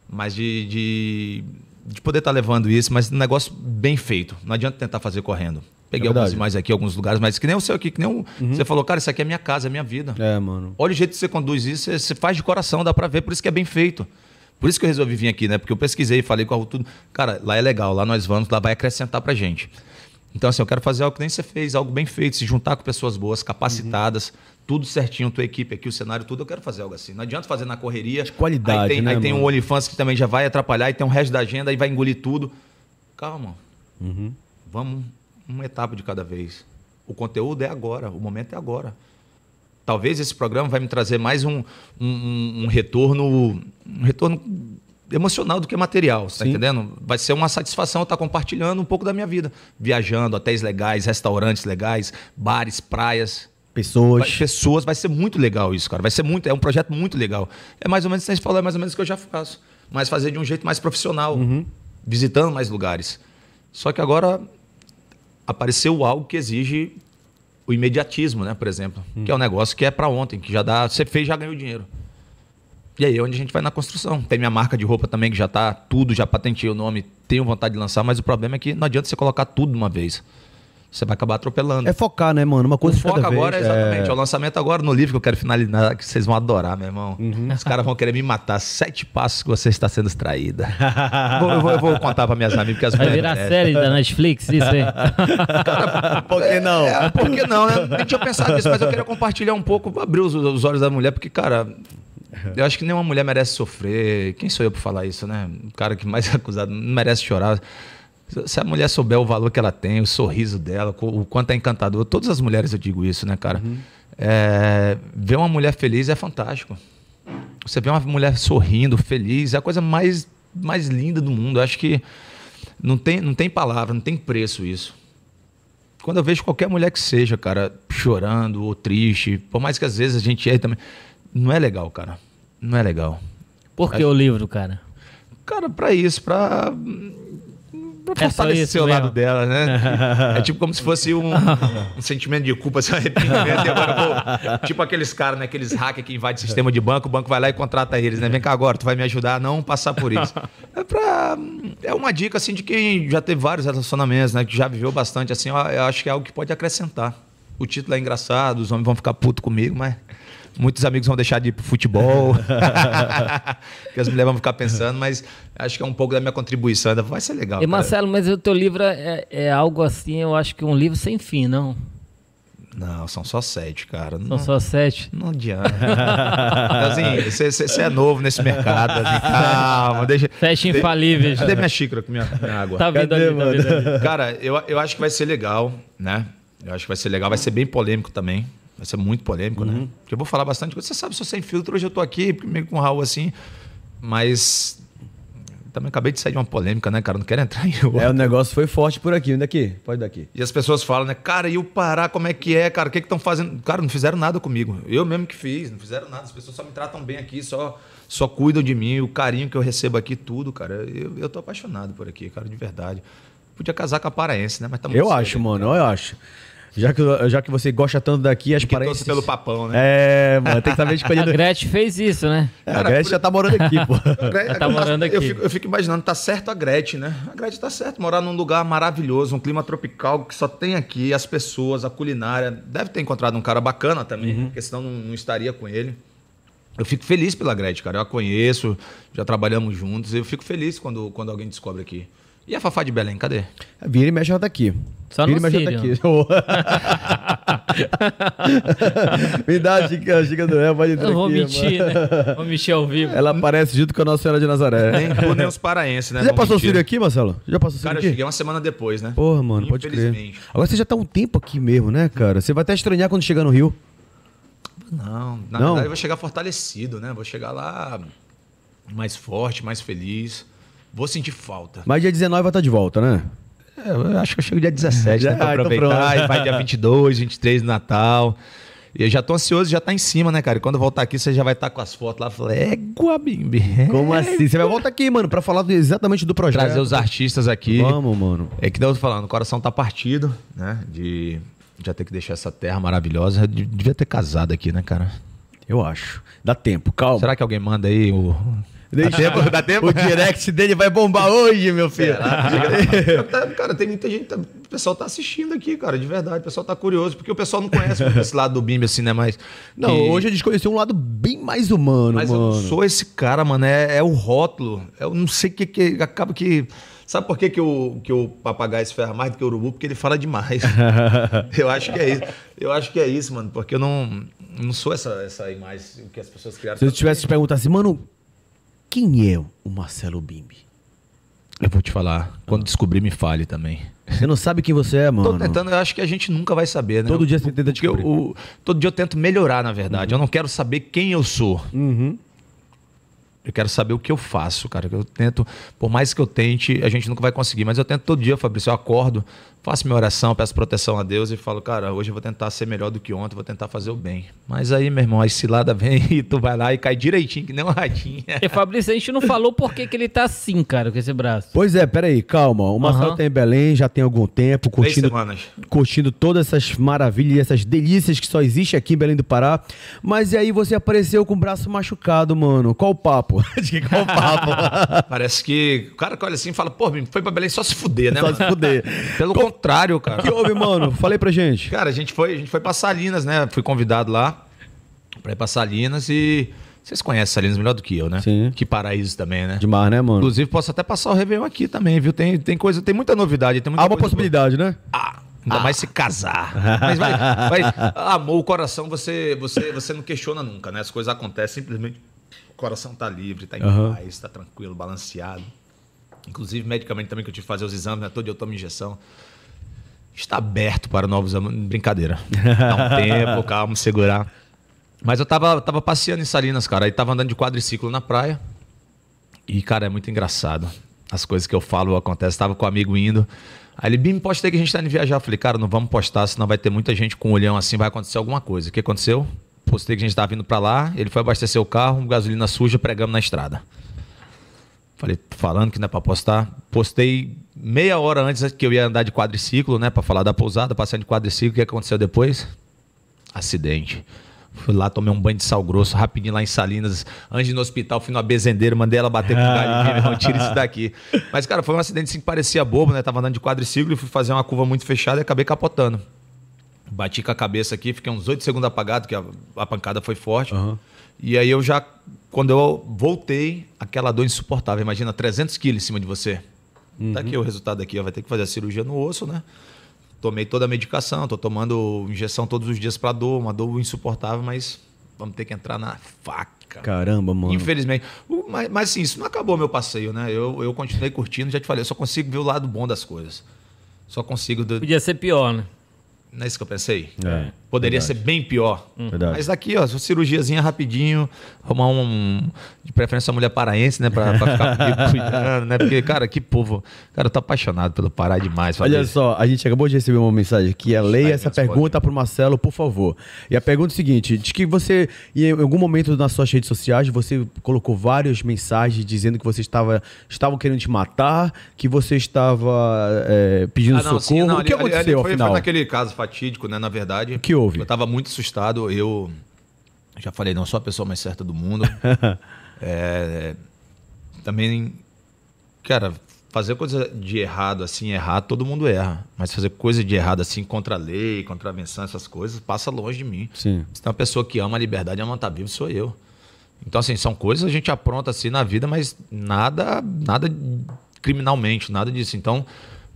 mas de, de, de poder estar levando isso, mas um negócio bem feito. Não adianta tentar fazer correndo. Peguei É algumas imagens aqui, alguns lugares, mas que nem o seu aqui, que nem o, você falou, cara, isso aqui é minha casa, é minha vida. É, mano. Olha o jeito que você conduz isso, você- você faz de coração, dá pra ver, por isso que é bem feito. Por isso que eu resolvi vir aqui, né? Porque eu pesquisei, falei com a tudo. Cara, lá é legal, lá nós vamos, lá vai acrescentar pra gente. Então, assim, eu quero fazer algo que nem você fez, algo bem feito, se juntar com pessoas boas, capacitadas, tudo certinho, tua equipe aqui, o cenário, tudo, eu quero fazer algo assim. Não adianta fazer na correria. qualidade, aí tem, né, Aí tem um? OnlyFans que também já vai atrapalhar, e tem um resto da agenda, e vai engolir tudo. Calma. Uhum. Vamos uma etapa de cada vez. O conteúdo é agora, o momento é agora. Talvez esse programa vai me trazer mais um, um, um- retorno, um retorno emocional do que material, tá Sim. entendendo? Vai ser uma satisfação estar compartilhando um pouco da minha vida, viajando, hotéis legais, restaurantes legais, bares, praias. Pessoas. Vai, pessoas, vai ser muito legal isso, cara. Vai ser muito, é um projeto muito legal. É mais ou menos, você falou, é mais ou menos o que eu já faço. Mas fazer de um jeito mais profissional, visitando mais lugares. Só que agora apareceu algo que exige o imediatismo, né, por exemplo. Que é um negócio que é para ontem, que já dá, você fez, já ganhou dinheiro. E aí é onde a gente vai na construção. Tem minha marca de roupa também, que já tá tudo, já patenteei o nome, tenho vontade de lançar, mas o problema é que não adianta você colocar tudo de uma vez. Você vai acabar atropelando. É focar, né, mano? Uma O coisa de foco cada agora é vez. exatamente. É. o lançamento agora no livro que eu quero finalizar, que vocês vão adorar, meu irmão. Uhum. Os caras vão querer me matar. Sete passos que você está sendo extraída. Vou- eu, vou, eu vou contar para minhas amigas, porque as Vai virar série da Netflix, isso aí. Por que não? É, por que não, né? Nem tinha pensado nisso, mas eu queria compartilhar um pouco, abrir os, os olhos da mulher, porque, cara, eu acho que nenhuma mulher merece sofrer. Quem sou eu para falar isso, né? O cara que mais é acusado não merece chorar. Se- a mulher souber o valor que ela tem, o sorriso dela, o quanto é encantador, todas as mulheres eu digo isso, né, cara? É, ver uma mulher feliz é fantástico. Você vê uma mulher sorrindo, feliz, é a coisa mais, mais linda do mundo. Eu acho que não tem, não tem palavra, não tem preço isso. Quando eu vejo qualquer mulher que seja, cara, chorando ou triste, por mais que às vezes a gente erre também, não é legal, cara. Não é legal. Por que o livro, cara? Cara, pra isso, pra, pra É fortalecer o lado dela, né? é tipo como se fosse um, um sentimento de culpa, esse arrependimento. Agora, pô, tipo aqueles caras, né? Aqueles hackers que invadem sistema de banco, o banco vai lá e contrata eles, né? Vem cá agora, tu vai me ajudar a não passar por isso. É pra. É uma dica, assim, de quem já teve vários relacionamentos, né? Que já viveu bastante, assim, eu acho que é algo que pode acrescentar. O título é engraçado, os homens vão ficar putos comigo, mas. Muitos amigos vão deixar de ir pro futebol. que as mulheres vão ficar pensando, mas acho que é um pouco da minha contribuição. ainda Vai ser legal. E cara. Marcelo, mas o teu livro é, é algo assim, eu acho que um livro sem fim, não? Não, são só sete, cara. São Não, só sete. não adianta. Leozinho, você- você é novo nesse mercado. Leozinho. Calma, deixa. Sete infalíveis. Cadê minha xícara com minha, minha água? Tá vindo Cadê, ali, tá vindo. Cara, eu, eu acho que vai ser legal, né? Eu acho que vai ser legal, vai ser bem polêmico também. Vai ser muito polêmico, né? Porque eu vou falar bastante coisa. Você sabe, sou sem filtro, hoje eu tô aqui, meio com o Raul assim, mas também acabei de sair de uma polêmica, né, cara? Não quero entrar em outra. É, o negócio foi forte por aqui. Daqui, pode daqui. E as pessoas falam, né, cara, e o Pará, como é que é, cara? O que estão fazendo? Cara, não fizeram nada comigo. Eu mesmo que fiz, não fizeram nada. As pessoas só me tratam bem aqui, só, só cuidam de mim, o carinho que eu recebo aqui, tudo, cara. Eu, eu tô apaixonado por aqui, cara, de verdade. Podia casar com a paraense, né? Mas tá muito Eu acho, mano, eu acho. Já que, já que você gosta tanto daqui, as parentes... pelo papão, né? É, mano, tem que saber A escolhendo... Gretchen fez isso, né? a Gretchen já tá morando aqui, pô. A Gre- Ela tá morando Eu aqui. fico, eu fico imaginando, tá certo a Gretchen, né? A Gretchen tá certo, morar num lugar maravilhoso, um clima tropical que só tem aqui, as pessoas, a culinária. Deve ter encontrado um cara bacana também, Uhum. porque senão não, não estaria com ele. Eu fico feliz pela Gretchen, cara. Eu a conheço, já trabalhamos juntos. Eu fico feliz quando, quando alguém descobre aqui. E a Fafá de Belém, cadê? Vira e mexe, ela tá aqui. Só Vira no e mexe, ela tá aqui. Me dá a dica, a dica do Léo, pode entrar Eu vou aqui, mentir, mano. né? Vou mentir ao vivo. Ela aparece junto com a Nossa Senhora de Nazaré. Nem tu, nem os paraenses, né? Você já passou o. Sírio aqui, Marcelo? Já passou o Sírio Cara, eu aqui? cheguei uma semana depois, né? Porra, mano, pode crer. Infelizmente. Agora você já tá um tempo aqui mesmo, né, cara? Você vai até estranhar quando chegar no Rio. Não, na Não? verdade eu vou chegar fortalecido, né? Vou chegar lá mais forte, mais feliz. Vou sentir falta. Mas dia 19 vai estar de volta, né? É, eu acho que eu chego dia 17, Já, né? Pra então aproveitar. e vai dia 22, 23 do Natal. E eu já tô ansioso, já tá em cima, né, cara? E quando eu voltar aqui, você já vai estar com as fotos lá. Falei, égua, bimbi. Como assim? Você vai voltar aqui, mano, pra falar exatamente do projeto. Trazer os artistas aqui. Vamos, mano. É que daí eu tô falando, o coração tá partido, né? De já ter que deixar essa terra maravilhosa. Eu de- devia ter casado aqui, né, cara? Eu acho. Dá tempo, calma. Será que alguém manda aí o. Dá tempo? Dá tempo? O direct dele vai bombar hoje, meu filho. Cara, tem muita gente. tá- O pessoal tá assistindo aqui, cara, de verdade. O pessoal tá curioso, porque o pessoal não conhece muito esse lado do Bimbi, assim, né? Mas. Não, que- hoje a gente conheceu um lado bem mais humano, Mas eu mano. não sou esse cara, mano. É, é o rótulo. Eu não sei o que, que. Acaba que. Sabe por que, que, o, que o papagaio se ferra mais do que o urubu? Porque ele fala demais. eu acho que é isso. Eu acho que é isso, mano. Porque eu não, não sou essa, essa imagem que as pessoas criaram. Se eu tivesse te perguntado assim, mano, quem é o Marcelo Bimbi? Eu vou te falar. Quando descobrir, me fale também. Você não sabe quem você é, Tô mano. tentando, eu acho que a gente nunca vai saber, né? Todo dia você tenta Porque eu- descobrir. o- todo dia eu tento melhorar, na verdade. Eu não quero saber quem eu sou. Uhum. Eu quero saber o que eu faço, cara. Eu tento, por mais que eu tente, a gente nunca vai conseguir. Mas eu tento todo dia, Fabrício. Eu acordo, faço minha oração, peço proteção a Deus e falo, cara, hoje eu vou tentar ser melhor do que ontem, vou tentar fazer o bem. Mas aí, meu irmão, a cilada vem e tu vai lá e cai direitinho, que nem um ratinho. E Fabrício, a gente não falou por que, que ele tá assim, cara, com esse braço. Pois é, peraí, calma. O Marcelo Aham. tá em Belém, já tem algum tempo, Três curtindo, semanas. curtindo todas essas maravilhas e essas delícias que só existe aqui em Belém do Pará. Mas e aí você apareceu com o braço machucado, mano. Qual o papo? Diga, Qual o papo? Parece que o cara que olha assim e fala, pô, foi pra Belém só se fuder, né? Só mano? se fuder. Pelo contrário, cara. que houve, mano? Falei pra gente. Cara, a gente foi, a gente foi pra Salinas, né? Fui convidado lá pra ir pra Salinas e. Vocês conhecem Salinas melhor do que eu, né? Sim. Que paraíso também, né? Demais, né, mano? Inclusive, posso até passar o Réveillon aqui também, viu? Tem, tem coisa, tem muita novidade. Tem muita Há uma coisa possibilidade, né? Ah, ainda mais se casar. Mas vai, vai. Amor, o coração, você, você, você não questiona nunca, né? As coisas acontecem simplesmente. O coração tá livre, tá em Aham. paz, tá tranquilo, balanceado. inclusive medicamente também que eu tive que fazer os exames, né? Todo dia eu tomo injeção. Está aberto para novos exames. Brincadeira. Dá um tempo, calma, segurar. Mas eu tava, tava passeando em Salinas, cara. Aí tava andando de quadriciclo na praia. E, cara, é muito engraçado. As coisas que eu falo acontecem. Tava com um amigo indo. Aí ele, Bim, postei que a gente tá indo viajar. Eu falei, cara, não vamos postar, senão vai ter muita gente com um olhão assim, vai acontecer alguma coisa. O que aconteceu? Postei que a gente tava vindo para lá, ele foi abastecer o carro, gasolina suja, pregamos na estrada. Falei, falando que não é pra postar. Postei meia hora antes que eu ia andar de quadriciclo, né? Pra falar da pousada, passando de quadriciclo. O que aconteceu depois? Acidente. Fui lá, tomei um banho de sal grosso, rapidinho lá em Salinas. Antes de ir no hospital, fui no abenzendeiro, mandei ela bater com o galho. Não tira isso daqui. Mas, cara, foi um acidente assim, que parecia bobo, né? Tava andando de quadriciclo e fui fazer uma curva muito fechada e acabei capotando. Bati com a cabeça aqui, fiquei uns 8 segundos apagado, que a, a pancada foi forte. Aham. E aí eu já, quando eu voltei, aquela dor insuportável. Imagina, 300 quilos em cima de você. Tá aqui o resultado aqui, ó. vai ter que fazer a cirurgia no osso, né? Tomei toda a medicação, tô tomando injeção todos os dias pra dor, uma dor insuportável, mas vamos ter que entrar na faca. Caramba, mano. Infelizmente. Mas, mas assim, isso não acabou meu passeio, né? Eu, eu continuei curtindo, já te falei, eu só consigo ver o lado bom das coisas. Só consigo. do- Podia ser pior, né? Não é isso que eu pensei? É, Poderia verdade. ser bem pior. Verdade. Mas daqui, ó, cirurgiazinha rapidinho, arrumar um. De preferência uma mulher paraense, né? Pra, pra ficar comigo cuidando, né? Porque, cara, que povo. Cara, eu tô apaixonado pelo Pará demais. Olha só, a gente acabou de receber uma mensagem aqui. É, leia essa pergunta pro Marcelo, por favor. E a pergunta é a seguinte: de que você, em algum momento nas suas redes sociais, você colocou várias mensagens dizendo que você estava estavam querendo te matar, que você estava é, pedindo Ah, não, socorro. sim, não, o que ali- aconteceu, ali foi, afinal? Foi naquele caso fatídico, né? Na verdade. O que houve? Eu tava muito assustado. Eu já falei, não sou a pessoa mais certa do mundo. É, também, cara, fazer coisa de errado assim, errado, todo mundo erra. Mas fazer coisa de errado assim, contra a lei, contra a menção, essas coisas, passa longe de mim. Sim. Se tem uma pessoa que ama a liberdade, ama estar vivo, sou eu. Então, assim, são coisas que a gente apronta assim na vida, mas nada, nada criminalmente, nada disso. Então,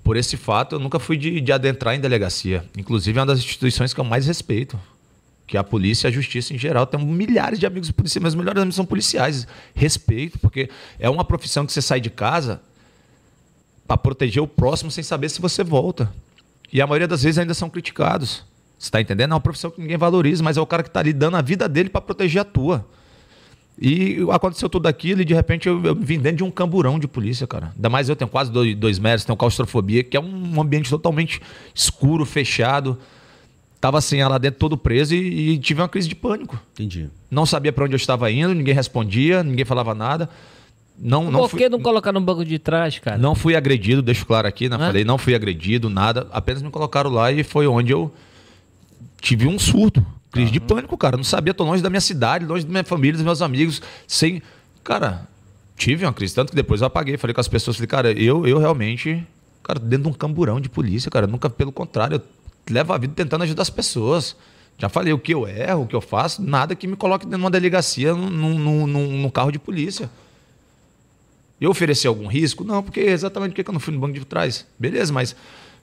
por esse fato, eu nunca fui de, de adentrar em delegacia. Inclusive, é uma das instituições que eu mais respeito. Que é a polícia e a justiça em geral. Tenho milhares de amigos policiais, meus melhores amigos são policiais. Respeito, porque é uma profissão que você sai de casa para proteger o próximo sem saber se você volta. E a maioria das vezes ainda são criticados. Você está entendendo? É uma profissão que ninguém valoriza, mas é o cara que está ali dando a vida dele para proteger a tua. E aconteceu tudo aquilo e de repente eu, eu vim dentro de um camburão de polícia, cara. Ainda mais eu tenho quase dois, dois metros, tenho claustrofobia, que é um ambiente totalmente escuro, fechado. Tava assim, lá dentro todo preso e, e tive uma crise de pânico. Entendi. Não sabia para onde eu estava indo, ninguém respondia, ninguém falava nada. Não, não Por fui- que não colocar no banco de trás, cara? não fui agredido, deixo claro aqui, né? Hã? Falei, não fui agredido, nada. Apenas me colocaram lá e foi onde eu tive um surto. Crise de pânico, cara. Não sabia, tô longe da minha cidade, longe da minha família, dos meus amigos, sem. Cara, tive uma crise. Tanto que depois eu apaguei, falei com as pessoas, falei, cara, eu, eu realmente, cara, dentro de um camburão de polícia, cara, nunca, pelo contrário, eu levo a vida tentando ajudar as pessoas. Já falei o que eu erro, o que eu faço, nada que me coloque dentro de uma delegacia num, num, num, num carro de polícia. Eu ofereci algum risco? Não, porque exatamente porque eu não fui no banco de trás. Beleza, mas,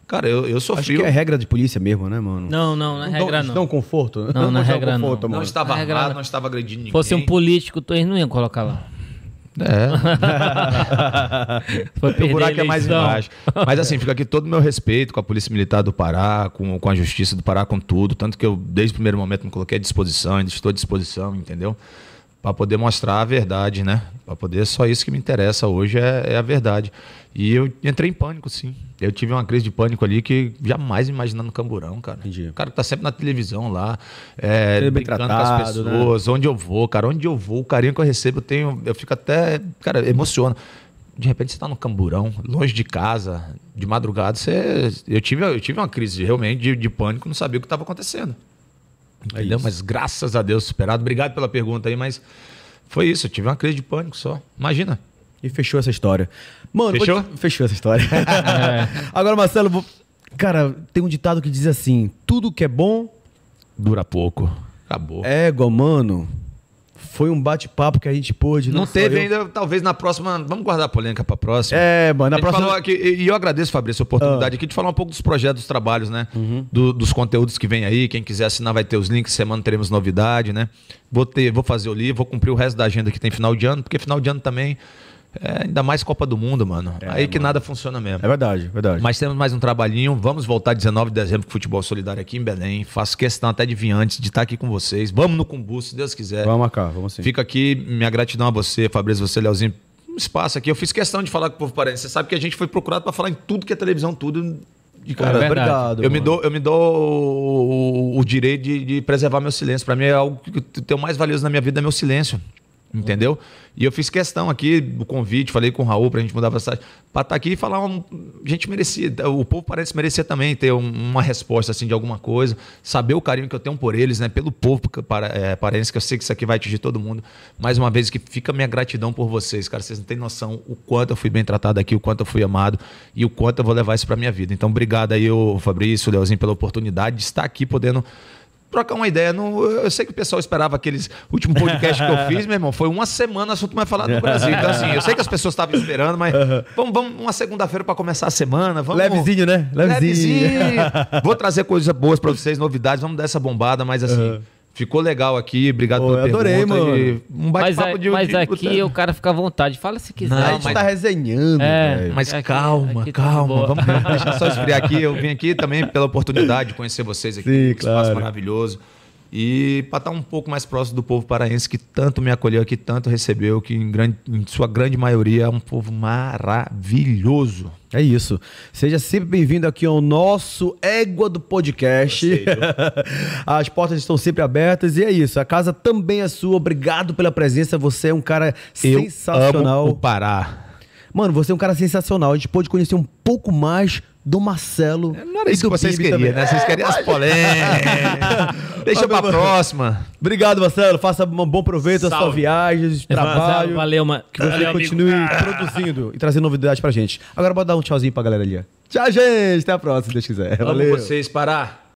cara, eu, eu Acho sofri. que é regra de polícia mesmo, né, mano? Não, não, na regra Isso não. um conforto? Não, na Isso dá um regra não. conforto, não mano. estava Na regra armado, não. não estava agredindo ninguém. Fosse um político, tu eles não iam colocar lá. É. Foi o buraco é mais embaixo. Mas assim, fica aqui todo o meu respeito com a Polícia Militar do Pará, com, com a Justiça do Pará, com tudo. Tanto que eu, desde o primeiro momento, me coloquei à disposição, ainda estou à disposição, entendeu? Para poder mostrar a verdade, né? Para poder, só isso que me interessa hoje é, é a verdade. E eu entrei em pânico, sim. Eu tive uma crise de pânico ali que jamais imaginando no camburão, cara. Entendi. O cara que tá sempre na televisão lá, é, bem brincando tratado, com as pessoas, onde eu vou, cara, onde eu vou, o carinho que eu recebo, eu tenho, eu fico até, cara, emociona. De repente você tá no camburão, longe de casa, de madrugada, você, eu tive, eu tive uma crise realmente de, de pânico, não sabia o que estava acontecendo. Entendeu? isso. mas graças a Deus superado. Obrigado pela pergunta aí, mas foi isso, eu tive uma crise de pânico só. Imagina. E fechou essa história. Mano, Fechou? te- Fechou essa história. Agora, Marcelo, vou- cara, tem um ditado que diz assim: tudo que é bom Dura pouco. Acabou. égua, mano. Foi um bate-papo que a gente pôde. não só teve eu- ainda, talvez na próxima. Vamos guardar a polêmica pra próxima. É, mano, na próxima. Ah. falou aqui, e eu agradeço, Fabrício, a oportunidade aqui de falar um pouco dos projetos, dos trabalhos, né? Do- dos conteúdos que vem aí. Quem quiser assinar vai ter os links. Semana teremos novidade, né? Vou, ter, vou fazer o livro, vou cumprir o resto da agenda que tem final de ano, porque final de ano também É, ainda mais Copa do Mundo, mano. É, Aí que nada funciona mesmo. É verdade, verdade. Mas temos mais um trabalhinho. Vamos voltar 19 de dezembro com Futebol Solidário aqui em Belém. Faço questão até de vir antes, de estar aqui com vocês. Vamos no Cumbu, se Deus quiser. Vamos marcar, vamos sim. Fica aqui minha gratidão a você, Fabrício, você, Leozinho. Um espaço aqui. Eu fiz questão de falar com o povo paraense. Você sabe que a gente foi procurado para falar em tudo que é televisão, tudo. De cara, É verdade. obrigado. eu me mano. dou, eu me dou o, o direito de, de preservar meu silêncio. Para mim é algo que tem o mais valioso na minha vida é meu silêncio. Entendeu? E eu fiz questão aqui do convite, falei com o Raul pra gente mudar a pra estar aqui e falar. Um, a gente merecia, o povo parece merecer também ter um- uma resposta assim de alguma coisa, saber o carinho que eu tenho por eles, né? Pelo povo para, é, paraense, que eu sei que isso aqui vai atingir todo mundo. Mais uma vez, que fica a minha gratidão por vocês, cara. Vocês não têm noção o quanto eu fui bem tratado aqui, o quanto eu fui amado e o quanto eu vou levar isso pra minha vida. Então, obrigado aí, o Fabrício, o Leozinho, pela oportunidade de estar aqui podendo trocar uma ideia. Não, eu sei que o pessoal esperava aqueles último podcast que eu fiz, meu irmão. Foi uma semana assunto mais falado no Brasil. Então, assim, eu sei que as pessoas estavam esperando, mas vamos, vamos uma segunda-feira para começar a semana. Vamos, Levezinho, né? Levezinho. Levezinho. Vou trazer coisas boas para vocês, novidades. Vamos dar essa bombada, mas assim. Ficou legal aqui, obrigado Pô, pela eu adorei, pergunta. mano. Um bate-papo a- de mas de- aqui o cara fica à vontade. Fala se quiser. Não, a gente mas- tá resenhando, É. velho. Mas Aqui- calma, aqui tá calma. Vamos deixa só esfriar aqui. Eu vim aqui também pela oportunidade de conhecer vocês aqui. Sim, um espaço claro. maravilhoso. E para estar um pouco mais próximo do povo paraense que tanto me acolheu, que tanto recebeu, que em, grande, em sua grande maioria é um povo maravilhoso. É isso. Seja sempre bem-vindo aqui ao nosso Égua do Podcast. Gostei? As portas estão sempre abertas e é isso. A casa também é sua. Obrigado pela presença. Você é um cara Eu sensacional. amo o Pará. Mano, você é um cara sensacional. A gente pôde conhecer um pouco mais do Marcelo. Não era e isso que vocês Bibi queriam, também. né? Vocês queriam as polêmicas. Deixa pra próxima. Obrigado, Marcelo. Faça um bom proveito da sua Salve. viagem, trabalho. Valeu, mano. Que você Valeu, amigo. continue produzindo e trazendo novidades pra gente. Agora bora dar um tchauzinho pra galera ali. Tchau, gente. Até a próxima, se Deus quiser. Amo Valeu. vocês, Pará.